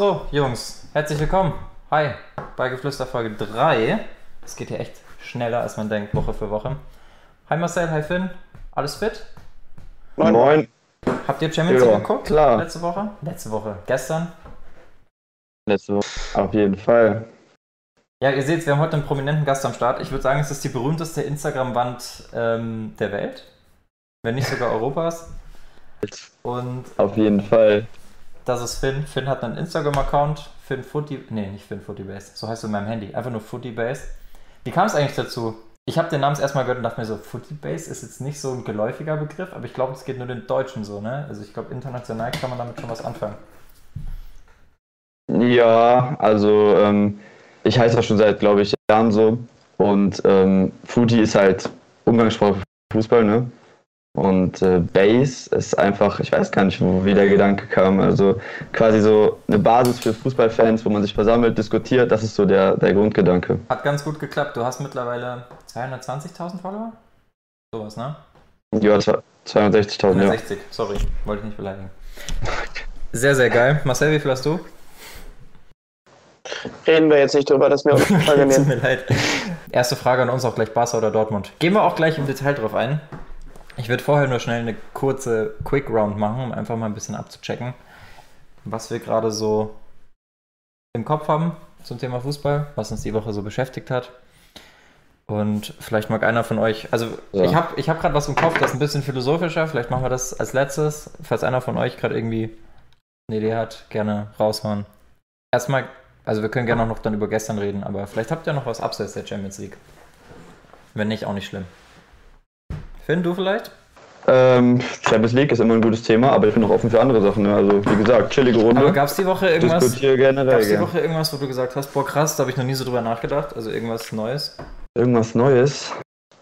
So, Jungs, herzlich willkommen. Hi, bei Geflüster Folge 3. Es geht hier echt schneller, als man denkt, Woche für Woche. Hi Marcel, hi Finn. Alles fit? Moin. Moin. Habt ihr Champions League Ja, geguckt? klar. Letzte Woche? Letzte Woche. Gestern? Letzte Woche. Auf jeden Fall. Ja, ihr seht, wir haben heute einen prominenten Gast am Start. Ich würde sagen, es ist die berühmteste Instagram-Wand ähm, der Welt. Wenn nicht sogar Europas. Und Auf jeden Fall. Das ist Finn. Finn hat einen Instagram-Account. Finn Footy. Nee, nicht Finn Footybase. So heißt es in meinem Handy. Einfach nur Footybase. Wie kam es eigentlich dazu? Ich habe den Namen erstmal gehört und dachte mir so, Footybase ist jetzt nicht so ein geläufiger Begriff, aber ich glaube, es geht nur den Deutschen so, ne? Also ich glaube, international kann man damit schon was anfangen. Ja, also ähm, ich heiße das schon seit, glaube ich, Jahren so. Und ähm, Footy ist halt Umgangssprache für Fußball, ne? Und äh, Base ist einfach, ich weiß gar nicht, wo wie der Gedanke kam. Also quasi so eine Basis für Fußballfans, wo man sich versammelt, diskutiert. Das ist so der, der Grundgedanke. Hat ganz gut geklappt. Du hast mittlerweile 220.000 Follower? Sowas, ne? Ja, das war 260.000, ja. 160, sorry, wollte ich nicht beleidigen. Sehr, sehr geil. Marcel, wie viel hast du? Reden wir jetzt nicht drüber, das ist mir Tut unangenehm. mir leid. Erste Frage an uns auch gleich Barca oder Dortmund. Gehen wir auch gleich im Detail drauf ein. Ich würde vorher nur schnell eine kurze Quick Round machen, um einfach mal ein bisschen abzuchecken, was wir gerade so im Kopf haben zum Thema Fußball, was uns die Woche so beschäftigt hat. Und vielleicht mag einer von euch, also Ja. ich habe ich hab gerade was im Kopf, das ist ein bisschen philosophischer, vielleicht machen wir das als letztes, falls einer von euch gerade irgendwie eine Idee hat, gerne raushauen. Erstmal, also wir können gerne auch noch dann über gestern reden, aber vielleicht habt ihr noch was abseits der Champions League. Wenn nicht, auch nicht schlimm. Finn, du vielleicht? Ähm, Champions League ist immer ein gutes Thema, aber ich bin auch offen für andere Sachen. Ne? Also wie gesagt, chillige Runde. Aber gab es die Woche irgendwas? Diskutiere generell. Gab es die. Woche irgendwas, wo du gesagt hast, boah krass, da habe ich noch nie so drüber nachgedacht, also irgendwas Neues? Irgendwas Neues.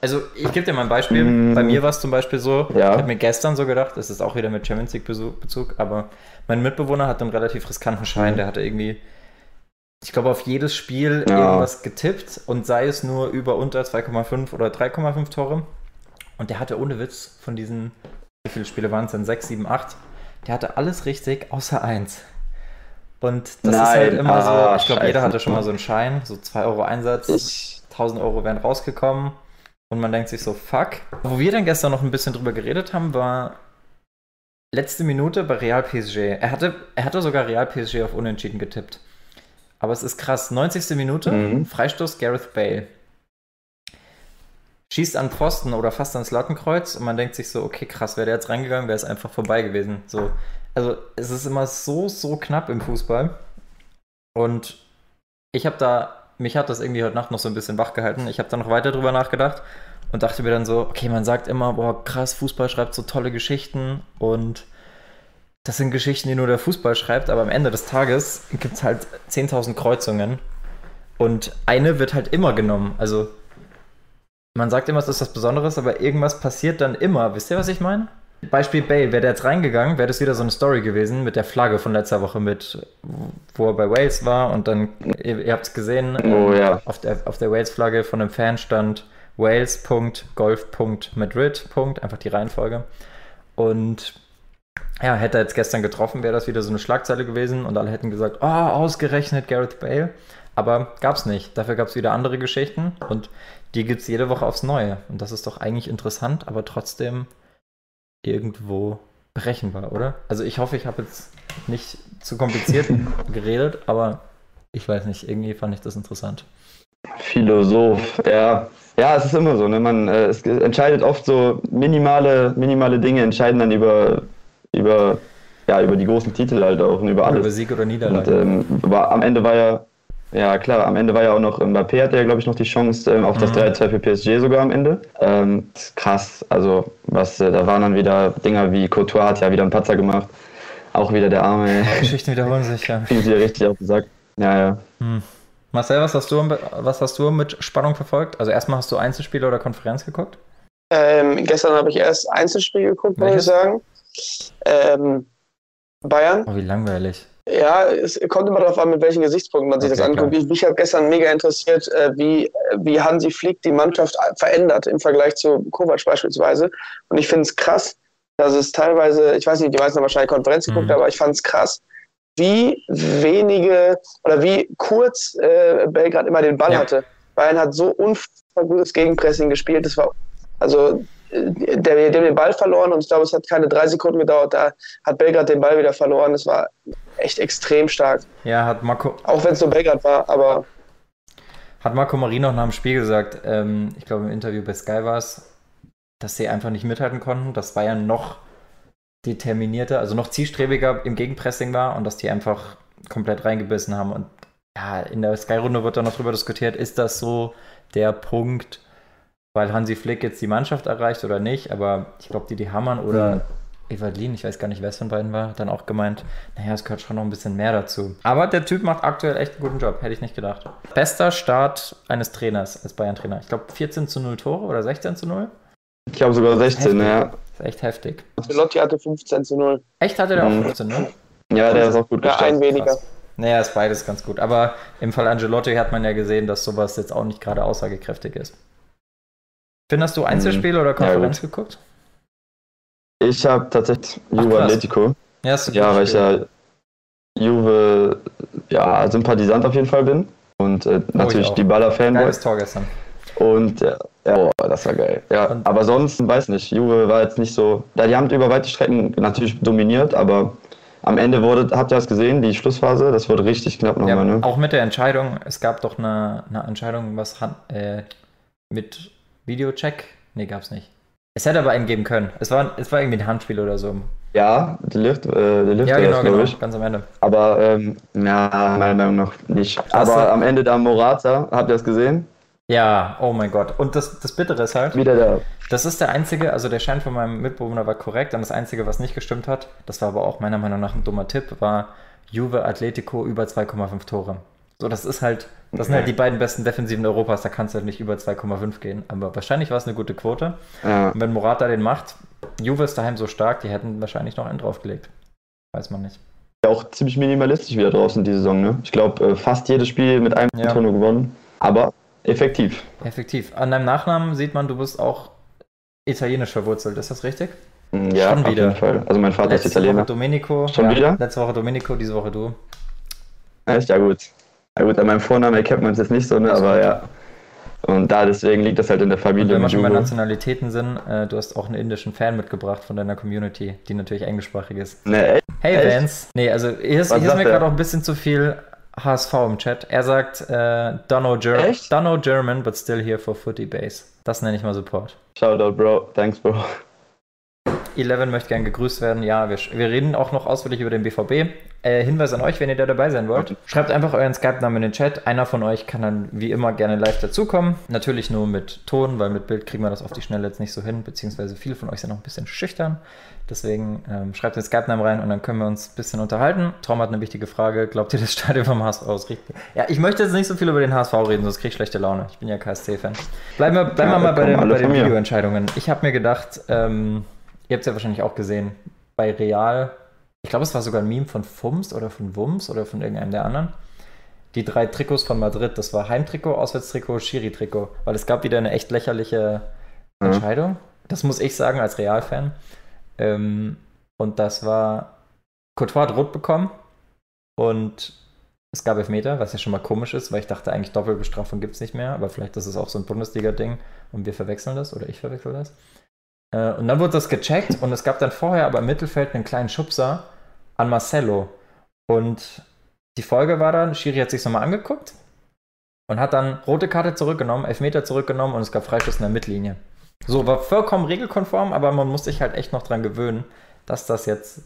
Also ich gebe dir mal ein Beispiel. Mm. Bei mir war es zum Beispiel so, Ja. ich habe mir gestern so gedacht, das ist auch wieder mit Champions League Bezug, aber mein Mitbewohner hat einen relativ riskanten Schein, der hatte irgendwie, ich glaube, auf jedes Spiel Ja. irgendwas getippt und sei es nur über unter 2,5 oder 3,5 Tore. Und der hatte ohne Witz von diesen, wie viele Spiele waren es denn? 6, 7, 8. Der hatte alles richtig, außer eins. Und das ist halt Nein. immer so, Ah, ich glaube, jeder hatte schon mal so einen Schein, so 2 Euro Einsatz. Ich, 1000 Euro wären rausgekommen und man denkt sich so, fuck. Wo wir dann gestern noch ein bisschen drüber geredet haben, war letzte Minute bei Real PSG. Er hatte, er hatte sogar Real PSG auf Unentschieden getippt. Aber es ist krass, 90. Minute, Mhm. Freistoß Gareth Bale. Schießt an Pfosten oder fast ans Lattenkreuz und man denkt sich so, okay, krass, wäre der jetzt reingegangen, wäre es einfach vorbei gewesen. So, also es ist immer so, so knapp im Fußball. Und ich habe da, mich hat das irgendwie heute Nacht noch so ein bisschen wach gehalten. Ich habe da noch weiter drüber nachgedacht und dachte mir dann so, okay, man sagt immer, boah, krass, Fußball schreibt so tolle Geschichten und das sind Geschichten, die nur der Fußball schreibt, aber am Ende des Tages gibt es halt 10.000 Kreuzungen und eine wird halt immer genommen. Also man sagt immer, es ist was Besonderes, aber irgendwas passiert dann immer. Wisst ihr, was ich meine? Beispiel Bale, wäre der jetzt reingegangen, wäre das wieder so eine Story gewesen mit der Flagge von letzter Woche, mit wo er bei Wales war und dann, ihr, ihr habt es gesehen, Oh, ja. auf der, auf der Wales-Flagge von einem Fan stand Wales.golf.madrid. Einfach die Reihenfolge. Und ja, hätte er jetzt gestern getroffen, wäre das wieder so eine Schlagzeile gewesen und alle hätten gesagt, oh, ausgerechnet Gareth Bale. Aber gab's nicht. Dafür gab es wieder andere Geschichten und die gibt es jede Woche aufs Neue. Und das ist doch eigentlich interessant, aber trotzdem irgendwo berechenbar, oder? Also ich hoffe, ich habe jetzt nicht zu kompliziert geredet, aber ich weiß nicht, irgendwie fand ich das interessant. Philosoph, ja. Ja, es ist immer so, ne? Man äh, es entscheidet oft so minimale, minimale Dinge entscheiden dann über, über, ja, über die großen Titel halt auch und über Über alles. Sieg oder Und Niederlage. ähm, war, am Ende war ja, ja klar, am Ende war ja auch noch Mbappé hatte ja, glaube ich, noch die Chance ähm, auf das Mhm. 3-2 für PSG sogar am Ende. Ähm, krass, also was, äh, da waren dann wieder Dinger wie Courtois hat ja wieder einen Patzer gemacht. Auch wieder der Arme, Geschichten wiederholen sich ja. wie sie richtig auch gesagt. Ja, ja. Hm. Marcel, was hast, du, was hast du mit Spannung verfolgt? Also erstmal hast du Einzelspiele oder Konferenz geguckt? Ähm, gestern habe ich erst Einzelspiel geguckt, muss ich sagen. Ähm, Bayern. Oh, wie langweilig. Ja, es kommt immer darauf an, mit welchen Gesichtspunkten man sich Okay, das anguckt. Ich, mich hat gestern mega interessiert, äh, wie, wie Hansi Flick die Mannschaft verändert im Vergleich zu Kovac beispielsweise. Und ich finde es krass, dass es teilweise, ich weiß nicht, die meisten haben wahrscheinlich Konferenz geguckt, Mhm. aber ich fand es krass, wie wenige oder wie kurz äh, Belgrad immer den Ball Ja. hatte. Bayern hat so unfassbar gutes Gegenpressing gespielt. Das war also äh, der, der den Ball verloren und ich glaube, es hat keine drei Sekunden gedauert. Da hat Belgrad den Ball wieder verloren. Das war echt extrem stark. Ja, hat Marco, Auch wenn es nur Belgrad war, aber hat Marco Marino nach dem Spiel gesagt, ähm, ich glaube im Interview bei Sky war es, dass sie einfach nicht mithalten konnten, dass Bayern noch determinierter, also noch zielstrebiger im Gegenpressing war und dass die einfach komplett reingebissen haben. Und ja, in der Sky-Runde wird dann noch drüber diskutiert, ist das so der Punkt, weil Hansi Flick jetzt die Mannschaft erreicht oder nicht, aber ich glaube, die, die Hamann oder Mhm. Evalin, ich weiß gar nicht, wer es von beiden war, hat dann auch gemeint, naja, es gehört schon noch ein bisschen mehr dazu. Aber der Typ macht aktuell echt einen guten Job, hätte ich nicht gedacht. Bester Start eines Trainers als Bayern-Trainer. Ich glaube 14 zu 0 Tore oder 16 zu 0. Ich glaube sogar 16, ja. Das ist echt heftig. Lotti hatte 15 zu 0. Echt hatte der auch Mhm. 15, ne? Ja, der ist auch gut Ja, ein gestartet. weniger. Krass. Naja, ist beides ganz gut. Aber im Fall Angelotti hat man ja gesehen, dass sowas jetzt auch nicht gerade aussagekräftig ist. Finn, hast du Einzelspiel oder Konferenz geguckt? Ich habe tatsächlich Juve. Atletico. Ja, Ja, weil ich ja Juve ja, Sympathisant auf jeden Fall bin. Und äh, natürlich auch. die Baller-Fanboy. Geiles Tor gestern. Und äh, ja, boah, das war geil. Ja, Und- aber sonst, weiß nicht, Juve war jetzt nicht so. Ja, die haben über weite Strecken natürlich dominiert, aber am Ende wurde, habt ihr das gesehen, die Schlussphase, das wurde richtig knapp Ja, nochmal, ne? Auch mit der Entscheidung, es gab doch eine, eine Entscheidung, was äh, mit Videocheck? Nee, gab's nicht. Es hätte aber einen geben können. Es war, es war irgendwie ein Handspiel oder so. Ja, der Lift, äh, der Lift Ja, genau, das, genau. Ganz am Ende. Aber ähm, ja, meiner Meinung nach nicht. Hast aber am Ende da Morata, habt ihr das gesehen? Ja, oh mein Gott. Und das, das Bittere ist halt, Wieder der. das ist der einzige, also der Schein von meinem Mitbewohner war korrekt, und das einzige, was nicht gestimmt hat, das war aber auch meiner Meinung nach ein dummer Tipp, war Juve Atletico über 2,5 Tore. So, das ist halt, das sind halt die beiden besten Defensiven Europas, da kannst du halt nicht über 2,5 gehen. Aber wahrscheinlich war es eine gute Quote. Ja. Und wenn Morata den macht, Juve ist daheim so stark, die hätten wahrscheinlich noch einen draufgelegt. Weiß man nicht. auch ziemlich minimalistisch wieder draußen die Saison, ne? Ich glaube, äh, fast jedes Spiel mit einem Ja. Tor nur gewonnen. Aber effektiv. Effektiv. An deinem Nachnamen sieht man, du bist auch italienisch verwurzelt. Ist das richtig? Mm, Ja, Schon auf wieder. jeden Fall. Also mein Vater ist Letzte Woche Italiener. Domenico. Schon wieder? Letzte Woche Domenico, diese Woche du. Echt? Ja gut. Ja gut, an meinem Vornamen erkennt man es jetzt nicht so, ne? Aber ja. Und da deswegen liegt das halt in der Und Familie. wenn wir schon bei. Nationalitäten sind, äh, du hast auch einen indischen Fan mitgebracht von deiner Community, die natürlich englischsprachig ist. Ne, echt? Hey Echt? Vance. Nee, also hier ist, hier ist mir er? gerade auch ein bisschen zu viel HSV im Chat. Er sagt, äh, Dunno, Ger? Dunno German, but still here for Footy Base. Das nenne ich mal Support. Shoutout, Bro. Thanks, Bro. Eleven möchte gern gegrüßt werden. Ja, wir, wir reden auch noch ausführlich über den BVB. Äh, Hinweis an euch, wenn ihr da dabei sein wollt. Schreibt einfach euren Skype-Namen in den Chat. Einer von euch kann dann wie immer gerne live dazukommen. Natürlich nur mit Ton, weil mit Bild kriegen wir das auf die Schnelle jetzt nicht so hin. Beziehungsweise viele von euch sind noch ein bisschen schüchtern. Deswegen ähm, schreibt den Skype-Namen rein und dann können wir uns ein bisschen unterhalten. Tom hat eine wichtige Frage. Glaubt ihr, das Stadion vom HSV ist richtig? Ja, ich möchte jetzt nicht so viel über den HSV reden, sonst kriege ich schlechte Laune. Ich bin ja KSC-Fan. Bleiben wir, bleiben wir Ja, mal bei den, bei den. Videoentscheidungen. Ich habe mir gedacht, ähm, ihr habt es ja wahrscheinlich auch gesehen, bei Real, ich glaube, es war sogar ein Meme von Fums oder von Wums oder von irgendeinem der anderen. Die drei Trikots von Madrid, das war Heimtrikot, Auswärtstrikot, Schiri-Trikot, weil es gab wieder eine echt lächerliche Mhm. Entscheidung. Das muss ich sagen als Real-Fan. Ähm, und das war, Courtois hat rot bekommen und es gab Elfmeter, was ja schon mal komisch ist, weil ich dachte eigentlich Doppelbestrafung gibt es nicht mehr, aber vielleicht ist es auch so ein Bundesliga-Ding und wir verwechseln das oder ich verwechsel das. Äh, und dann wurde das gecheckt und es gab dann vorher aber im Mittelfeld einen kleinen Schubser an Marcelo. Und die Folge war dann, Schiri hat sich nochmal angeguckt und hat dann rote Karte zurückgenommen, Elfmeter zurückgenommen und es gab Freischuss in der Mittellinie. So, war vollkommen regelkonform, aber man muss sich halt echt noch dran gewöhnen, dass das jetzt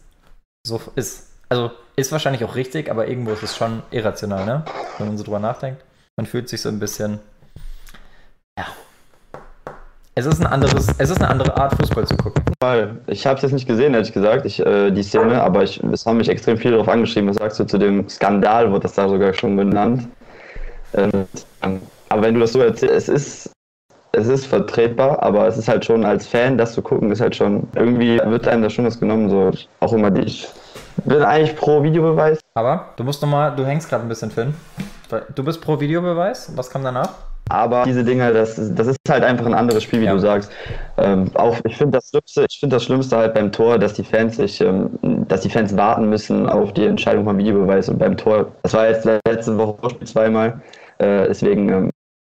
so ist. Also ist wahrscheinlich auch richtig, aber irgendwo ist es schon irrational, ne? Wenn man so drüber nachdenkt. Man fühlt sich so ein bisschen. Es ist ein anderes, es ist eine andere Art, Fußball zu gucken. Ich habe es jetzt nicht gesehen, ehrlich gesagt, ich, äh, die Szene, aber ich, es haben mich extrem viele darauf angeschrieben. Was sagst du zu dem Skandal, wurde das da sogar schon genannt. Ähm, aber wenn du das so erzählst, es ist, es ist vertretbar, aber es ist halt schon als Fan, das zu gucken, ist halt schon, irgendwie wird einem da schon was genommen, so auch immer die. Ich bin eigentlich pro Videobeweis. Aber du musst nochmal, du hängst gerade ein bisschen, Finn. Du bist pro Videobeweis. Was kam danach? Aber diese Dinge, das, das ist halt einfach ein anderes Spiel, wie ja. du sagst. Ähm, auch ich finde das Schlimmste, ich finde das Schlimmste halt beim Tor, dass die Fans sich, ähm, dass die Fans warten müssen auf die Entscheidung vom Videobeweis und beim Tor. Das war jetzt letzte Woche Vorspiel zweimal. Äh, deswegen ähm,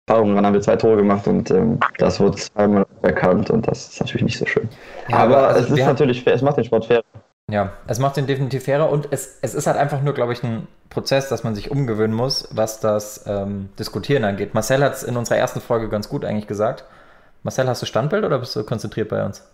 Erfahrungen, dann haben wir zwei Tore gemacht und ähm, das wurde zweimal erkannt und das ist natürlich nicht so schön. Ja, aber, also es ist natürlich fair, es macht den Sport fair. Ja, es macht den definitiv fairer und es, es ist halt einfach nur, glaube ich, ein Prozess, dass man sich umgewöhnen muss, was das ähm, Diskutieren angeht. Marcel hat es in unserer ersten Folge ganz gut eigentlich gesagt. Marcel, hast du Standbild oder bist du konzentriert bei uns?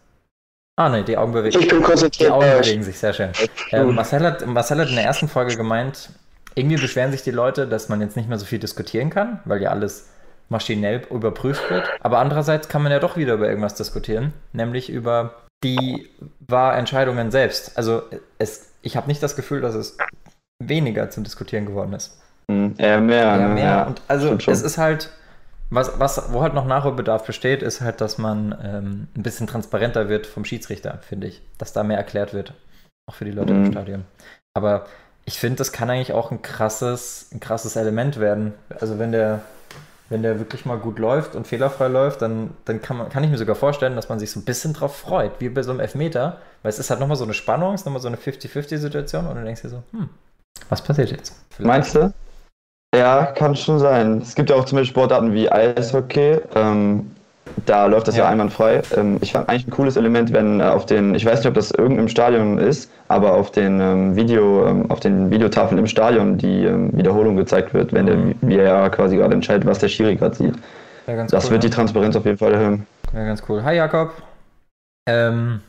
Ah, ne, die Augen bewegen sich. Ich bin konzentriert. Die Augen bewegen sich, sehr schön. Ähm, Marcel, hat, Marcel hat in der ersten Folge gemeint, irgendwie beschweren sich die Leute, dass man jetzt nicht mehr so viel diskutieren kann, weil ja alles maschinell überprüft wird. Aber andererseits kann man ja doch wieder über irgendwas diskutieren, nämlich über die Wahrentscheidungen selbst. Also es, ich habe nicht das Gefühl, dass es weniger zum Diskutieren geworden ist. Mhm, eher mehr. Eher mehr. Ja, Und also es ist halt, was, was, wo halt noch Nachholbedarf besteht, ist halt, dass man ähm, ein bisschen transparenter wird vom Schiedsrichter, finde ich. Dass da mehr erklärt wird. Auch für die Leute mhm. im Stadion. Aber ich finde, das kann eigentlich auch ein krasses, ein krasses Element werden. Also wenn der, wenn der wirklich mal gut läuft und fehlerfrei läuft, dann, dann kann, man, kann ich mir sogar vorstellen, dass man sich so ein bisschen drauf freut, wie bei so einem Elfmeter, weil es ist halt nochmal so eine Spannung, es ist nochmal so eine 50-50-Situation und du denkst dir so, hm, was passiert jetzt? Vielleicht. Meinst du? Ja, kann schon sein. Es gibt ja auch zum Beispiel Sportarten wie Eishockey. Ähm, da läuft das ja, ja einwandfrei. Ähm, ich fand eigentlich ein cooles Element, wenn äh, auf den, ich weiß nicht, ob das irgendeinem Stadion ist, aber auf den ähm, Video, ähm, auf den Videotafeln im Stadion die ähm, Wiederholung gezeigt wird, wenn mhm. der VAR quasi gerade entscheidet, was der Schiri gerade sieht. Das cool, wird ja. die Transparenz auf jeden Fall erhöhen. Ja, ganz cool. Hi Jakob. Ähm,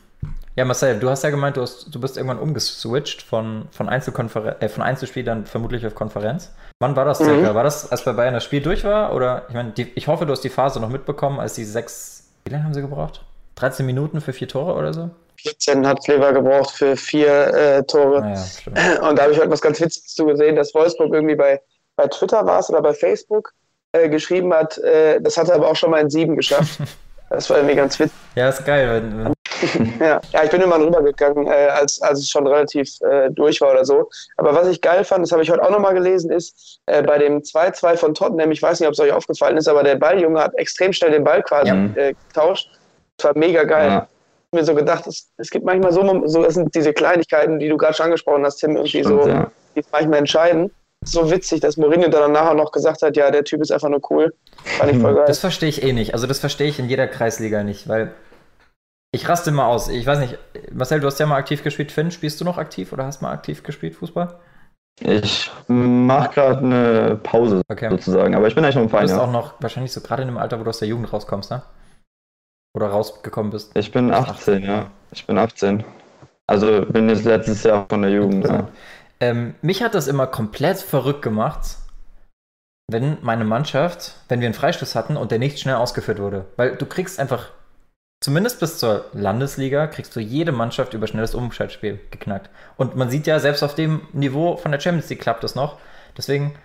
ja, Marcel, du hast ja gemeint, du, hast, du bist irgendwann umgeswitcht von, von, äh, von Einzelspiel dann vermutlich auf Konferenz. Wann war das mhm. circa? War das, als bei Bayern das Spiel durch war? Oder ich meine, ich hoffe, du hast die Phase noch mitbekommen, als die sechs. Wie lange haben sie gebraucht? 13 Minuten für vier Tore oder so? 14 hat Kleber gebraucht für vier äh, Tore. Ah ja, Und da habe ich heute was ganz Witziges zu gesehen, dass Wolfsburg irgendwie bei, bei Twitter war es oder bei Facebook äh, geschrieben hat, äh, das hat er aber auch schon mal in sieben geschafft. Das war irgendwie ganz witzig. Ja, ist geil. Wenn, wenn ja. ja, ich bin immer rübergegangen, äh, als, als es schon relativ äh, durch war oder so. Aber was ich geil fand, das habe ich heute auch nochmal gelesen, ist äh, bei dem 2-2 von Tottenham, ich weiß nicht, ob es euch aufgefallen ist, aber der Balljunge hat extrem schnell den Ball quasi ja. Äh, getauscht. Das war mega geil. Ja. Ich habe mir so gedacht, es, es gibt manchmal so, so, das sind diese Kleinigkeiten, die du gerade schon angesprochen hast, Tim, irgendwie Stimmt, so, ja. die manchmal entscheiden. So witzig, dass Mourinho dann nachher noch gesagt hat, ja, der Typ ist einfach nur cool. Fand ich voll geil. Das verstehe ich eh nicht. Also das verstehe ich in jeder Kreisliga nicht, weil ich raste mal aus. Ich weiß nicht, Marcel, du hast ja mal aktiv gespielt. Finn, spielst du noch aktiv oder hast mal aktiv gespielt Fußball? Ich mache gerade eine Pause okay. sozusagen, aber ich bin eigentlich noch im Verein. Du bist ja. auch noch wahrscheinlich so gerade in dem Alter, wo du aus der Jugend rauskommst, ne? Oder rausgekommen bist. Ich bin 18, 18, ja. Ich bin 18. Also bin jetzt letztes Jahr von der Jugend. Ja. Ähm, mich hat das immer komplett verrückt gemacht, wenn meine Mannschaft, wenn wir einen Freistoß hatten und der nicht schnell ausgeführt wurde. Weil du kriegst einfach zumindest bis zur Landesliga kriegst du jede Mannschaft über schnelles Umschaltspiel geknackt. Und man sieht ja, selbst auf dem Niveau von der Champions League klappt das noch. Deswegen,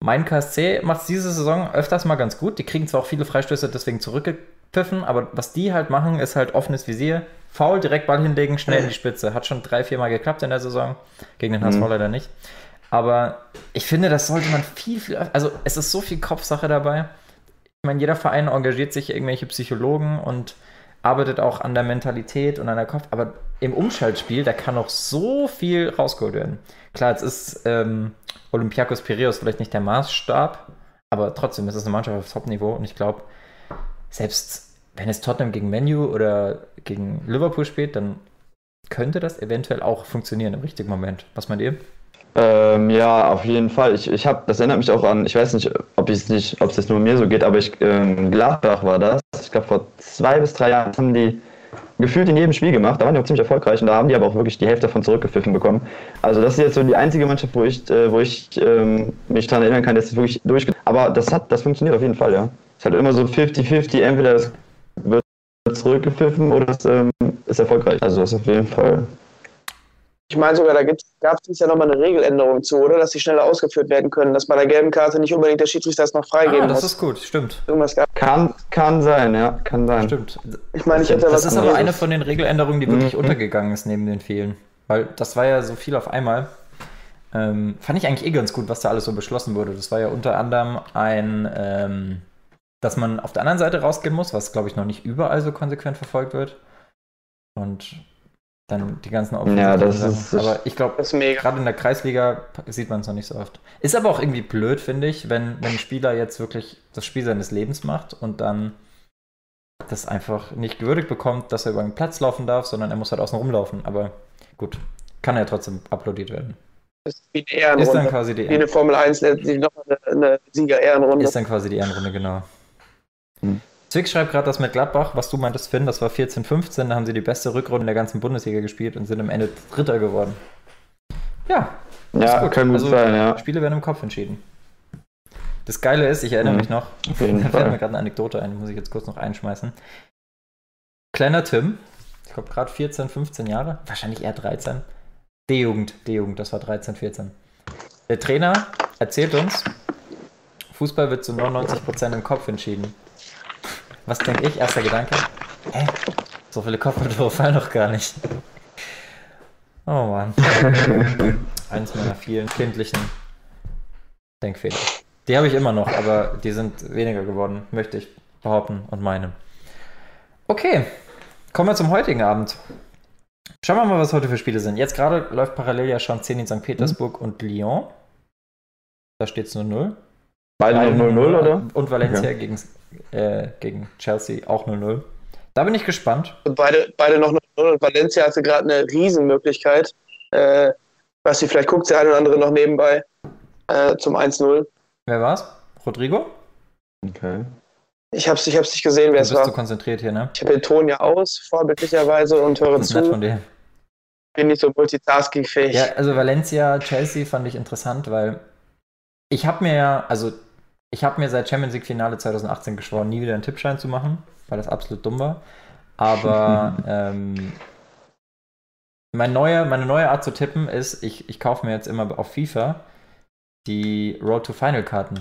mein KSC macht es diese Saison öfters mal ganz gut. Die kriegen zwar auch viele Freistöße deswegen zurückgepfiffen, aber was die halt machen, ist halt offenes Visier. Faul, direkt Ball hinlegen, schnell in die Spitze. Hat schon drei, vier Mal geklappt in der Saison. Gegen den HSV mhm. leider nicht. Aber ich finde, das sollte man viel, viel. Also, es ist so viel Kopfsache dabei. Ich meine, jeder Verein engagiert sich irgendwelche Psychologen und arbeitet auch an der Mentalität und an der Kopf, aber im Umschaltspiel, da kann noch so viel rausgeholt werden. Klar, jetzt ist ähm, Olympiakos Piraeus vielleicht nicht der Maßstab, aber trotzdem ist es eine Mannschaft auf Top-Niveau und ich glaube, selbst wenn es Tottenham gegen Menu oder gegen Liverpool spielt, dann könnte das eventuell auch funktionieren im richtigen Moment. Was meint ihr? Ähm, ja, auf jeden Fall. Ich, ich habe, das erinnert mich auch an, ich weiß nicht, ob es nicht, ob es nur mir so geht, aber ich, ähm, Gladbach war das. Ich glaube, vor zwei bis drei Jahren haben die gefühlt in jedem Spiel gemacht. Da waren die auch ziemlich erfolgreich und da haben die aber auch wirklich die Hälfte davon zurückgepfiffen bekommen. Also das ist jetzt so die einzige Mannschaft, wo ich, äh, wo ich ähm, mich daran erinnern kann, dass es wirklich durch. Aber das hat, das funktioniert auf jeden Fall, ja. Es ist halt immer so 50-50, entweder es wird zurückgepfiffen oder es ähm, ist erfolgreich. Also das ist auf jeden Fall ich meine sogar, da gab es ja nochmal eine Regeländerung zu, oder? Dass die schneller ausgeführt werden können, dass bei der gelben Karte nicht unbedingt der Schiedsrichter das noch freigeben ah, das muss. ist gut, stimmt. Irgendwas gab. Kann, kann sein, ja, kann sein. Stimmt. Ich meine, ich hätte Das ist aber eine von den Regeländerungen, die wirklich mhm. untergegangen ist neben den vielen. Weil das war ja so viel auf einmal. ähm, fand ich eigentlich eh ganz gut, was da alles so beschlossen wurde. Das war ja unter anderem ein, ähm, dass man auf der anderen Seite rausgehen muss, was glaube ich noch nicht überall so konsequent verfolgt wird. Und dann die ganzen Ja, das ist. Aber ich glaube, gerade in der Kreisliga sieht man es noch nicht so oft. Ist aber auch irgendwie blöd, finde ich, wenn, wenn ein Spieler jetzt wirklich das Spiel seines Lebens macht und dann das einfach nicht gewürdigt bekommt, dass er über den Platz laufen darf, sondern er muss halt außen rumlaufen. Aber gut, kann er trotzdem applaudiert werden. Ist, wie eine Ehrenrunde. ist dann quasi die Wie eine Formel 1 letztlich noch eine, eine Sieger-Ehrenrunde. Ist dann quasi die Ehrenrunde, genau. Hm. Zwick schreibt gerade das mit Gladbach, was du meintest, Finn, das war 14-15, da haben sie die beste Rückrunde der ganzen Bundesliga gespielt und sind am Ende Dritter geworden. Ja, ja gut. kann gut also, sein, ja. Spiele werden im Kopf entschieden. Das Geile ist, ich erinnere mhm. mich noch, da fällt mir gerade eine Anekdote ein, die muss ich jetzt kurz noch einschmeißen. Kleiner Tim, ich glaube gerade 14, 15 Jahre, wahrscheinlich eher 13. D-Jugend, D-Jugend, das war 13, 14. Der Trainer erzählt uns, Fußball wird zu 99% im Kopf entschieden. Was denke ich? Erster Gedanke. Hä? So viele Kopfballtore fallen doch gar nicht. Oh Mann. Eins meiner vielen kindlichen Denkfehler. Die habe ich immer noch, aber die sind weniger geworden, möchte ich behaupten und meinen. Okay, kommen wir zum heutigen Abend. Schauen wir mal, was heute für Spiele sind. Jetzt gerade läuft parallel ja schon 10 in St. Petersburg mhm. und Lyon. Da steht es nur 0. Beide 0-0, oder? Und Valencia okay. gegen, äh, gegen Chelsea auch 0-0. Da bin ich gespannt. Und beide, beide noch 0 und Valencia hatte gerade eine Riesenmöglichkeit. Äh, was sie vielleicht guckt, der eine oder andere noch nebenbei äh, zum 1-0. Wer war's? Rodrigo? Okay. Ich hab's, ich hab's nicht gesehen, wer es war. Du bist so konzentriert hier, ne? Ich habe den Ton ja aus, vorbildlicherweise, und höre das zu. Nett von dir. Bin nicht so multitaskingfähig. Ja, also Valencia, Chelsea fand ich interessant, weil ich habe mir ja, also ich habe mir seit Champions League Finale 2018 geschworen, nie wieder einen Tippschein zu machen, weil das absolut dumm war. Aber ähm, mein neue, meine neue Art zu tippen ist, ich, ich kaufe mir jetzt immer auf FIFA die Road to Final Karten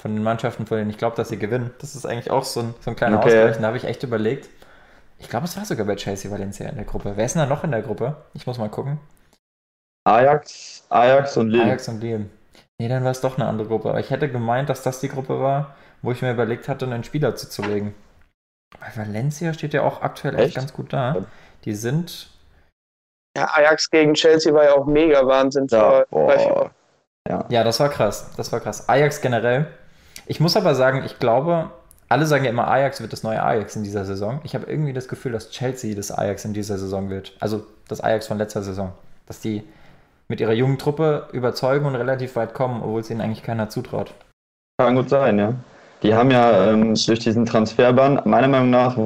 von den Mannschaften, von denen ich glaube, dass sie gewinnen. Das ist eigentlich auch so ein, so ein kleiner okay. Ausgleich. Da habe ich echt überlegt. Ich glaube, es war sogar bei Chelsea Valencia in der Gruppe. Wer ist denn da noch in der Gruppe? Ich muss mal gucken. Ajax, Ajax und Lille. Ajax und Lille. Nee, dann war es doch eine andere Gruppe. Aber ich hätte gemeint, dass das die Gruppe war, wo ich mir überlegt hatte, einen Spieler zuzulegen. Weil Valencia steht ja auch aktuell echt, echt ganz gut da. Die sind. Ja, Ajax gegen Chelsea war ja auch mega Wahnsinn. Ja, ja. ja, das war krass. Das war krass. Ajax generell. Ich muss aber sagen, ich glaube, alle sagen ja immer, Ajax wird das neue Ajax in dieser Saison. Ich habe irgendwie das Gefühl, dass Chelsea das Ajax in dieser Saison wird. Also das Ajax von letzter Saison. Dass die mit ihrer jungen Truppe überzeugen und relativ weit kommen, obwohl es ihnen eigentlich keiner zutraut. Kann gut sein, ja. Die haben ja ähm, durch diesen Transferban, meiner Meinung nach,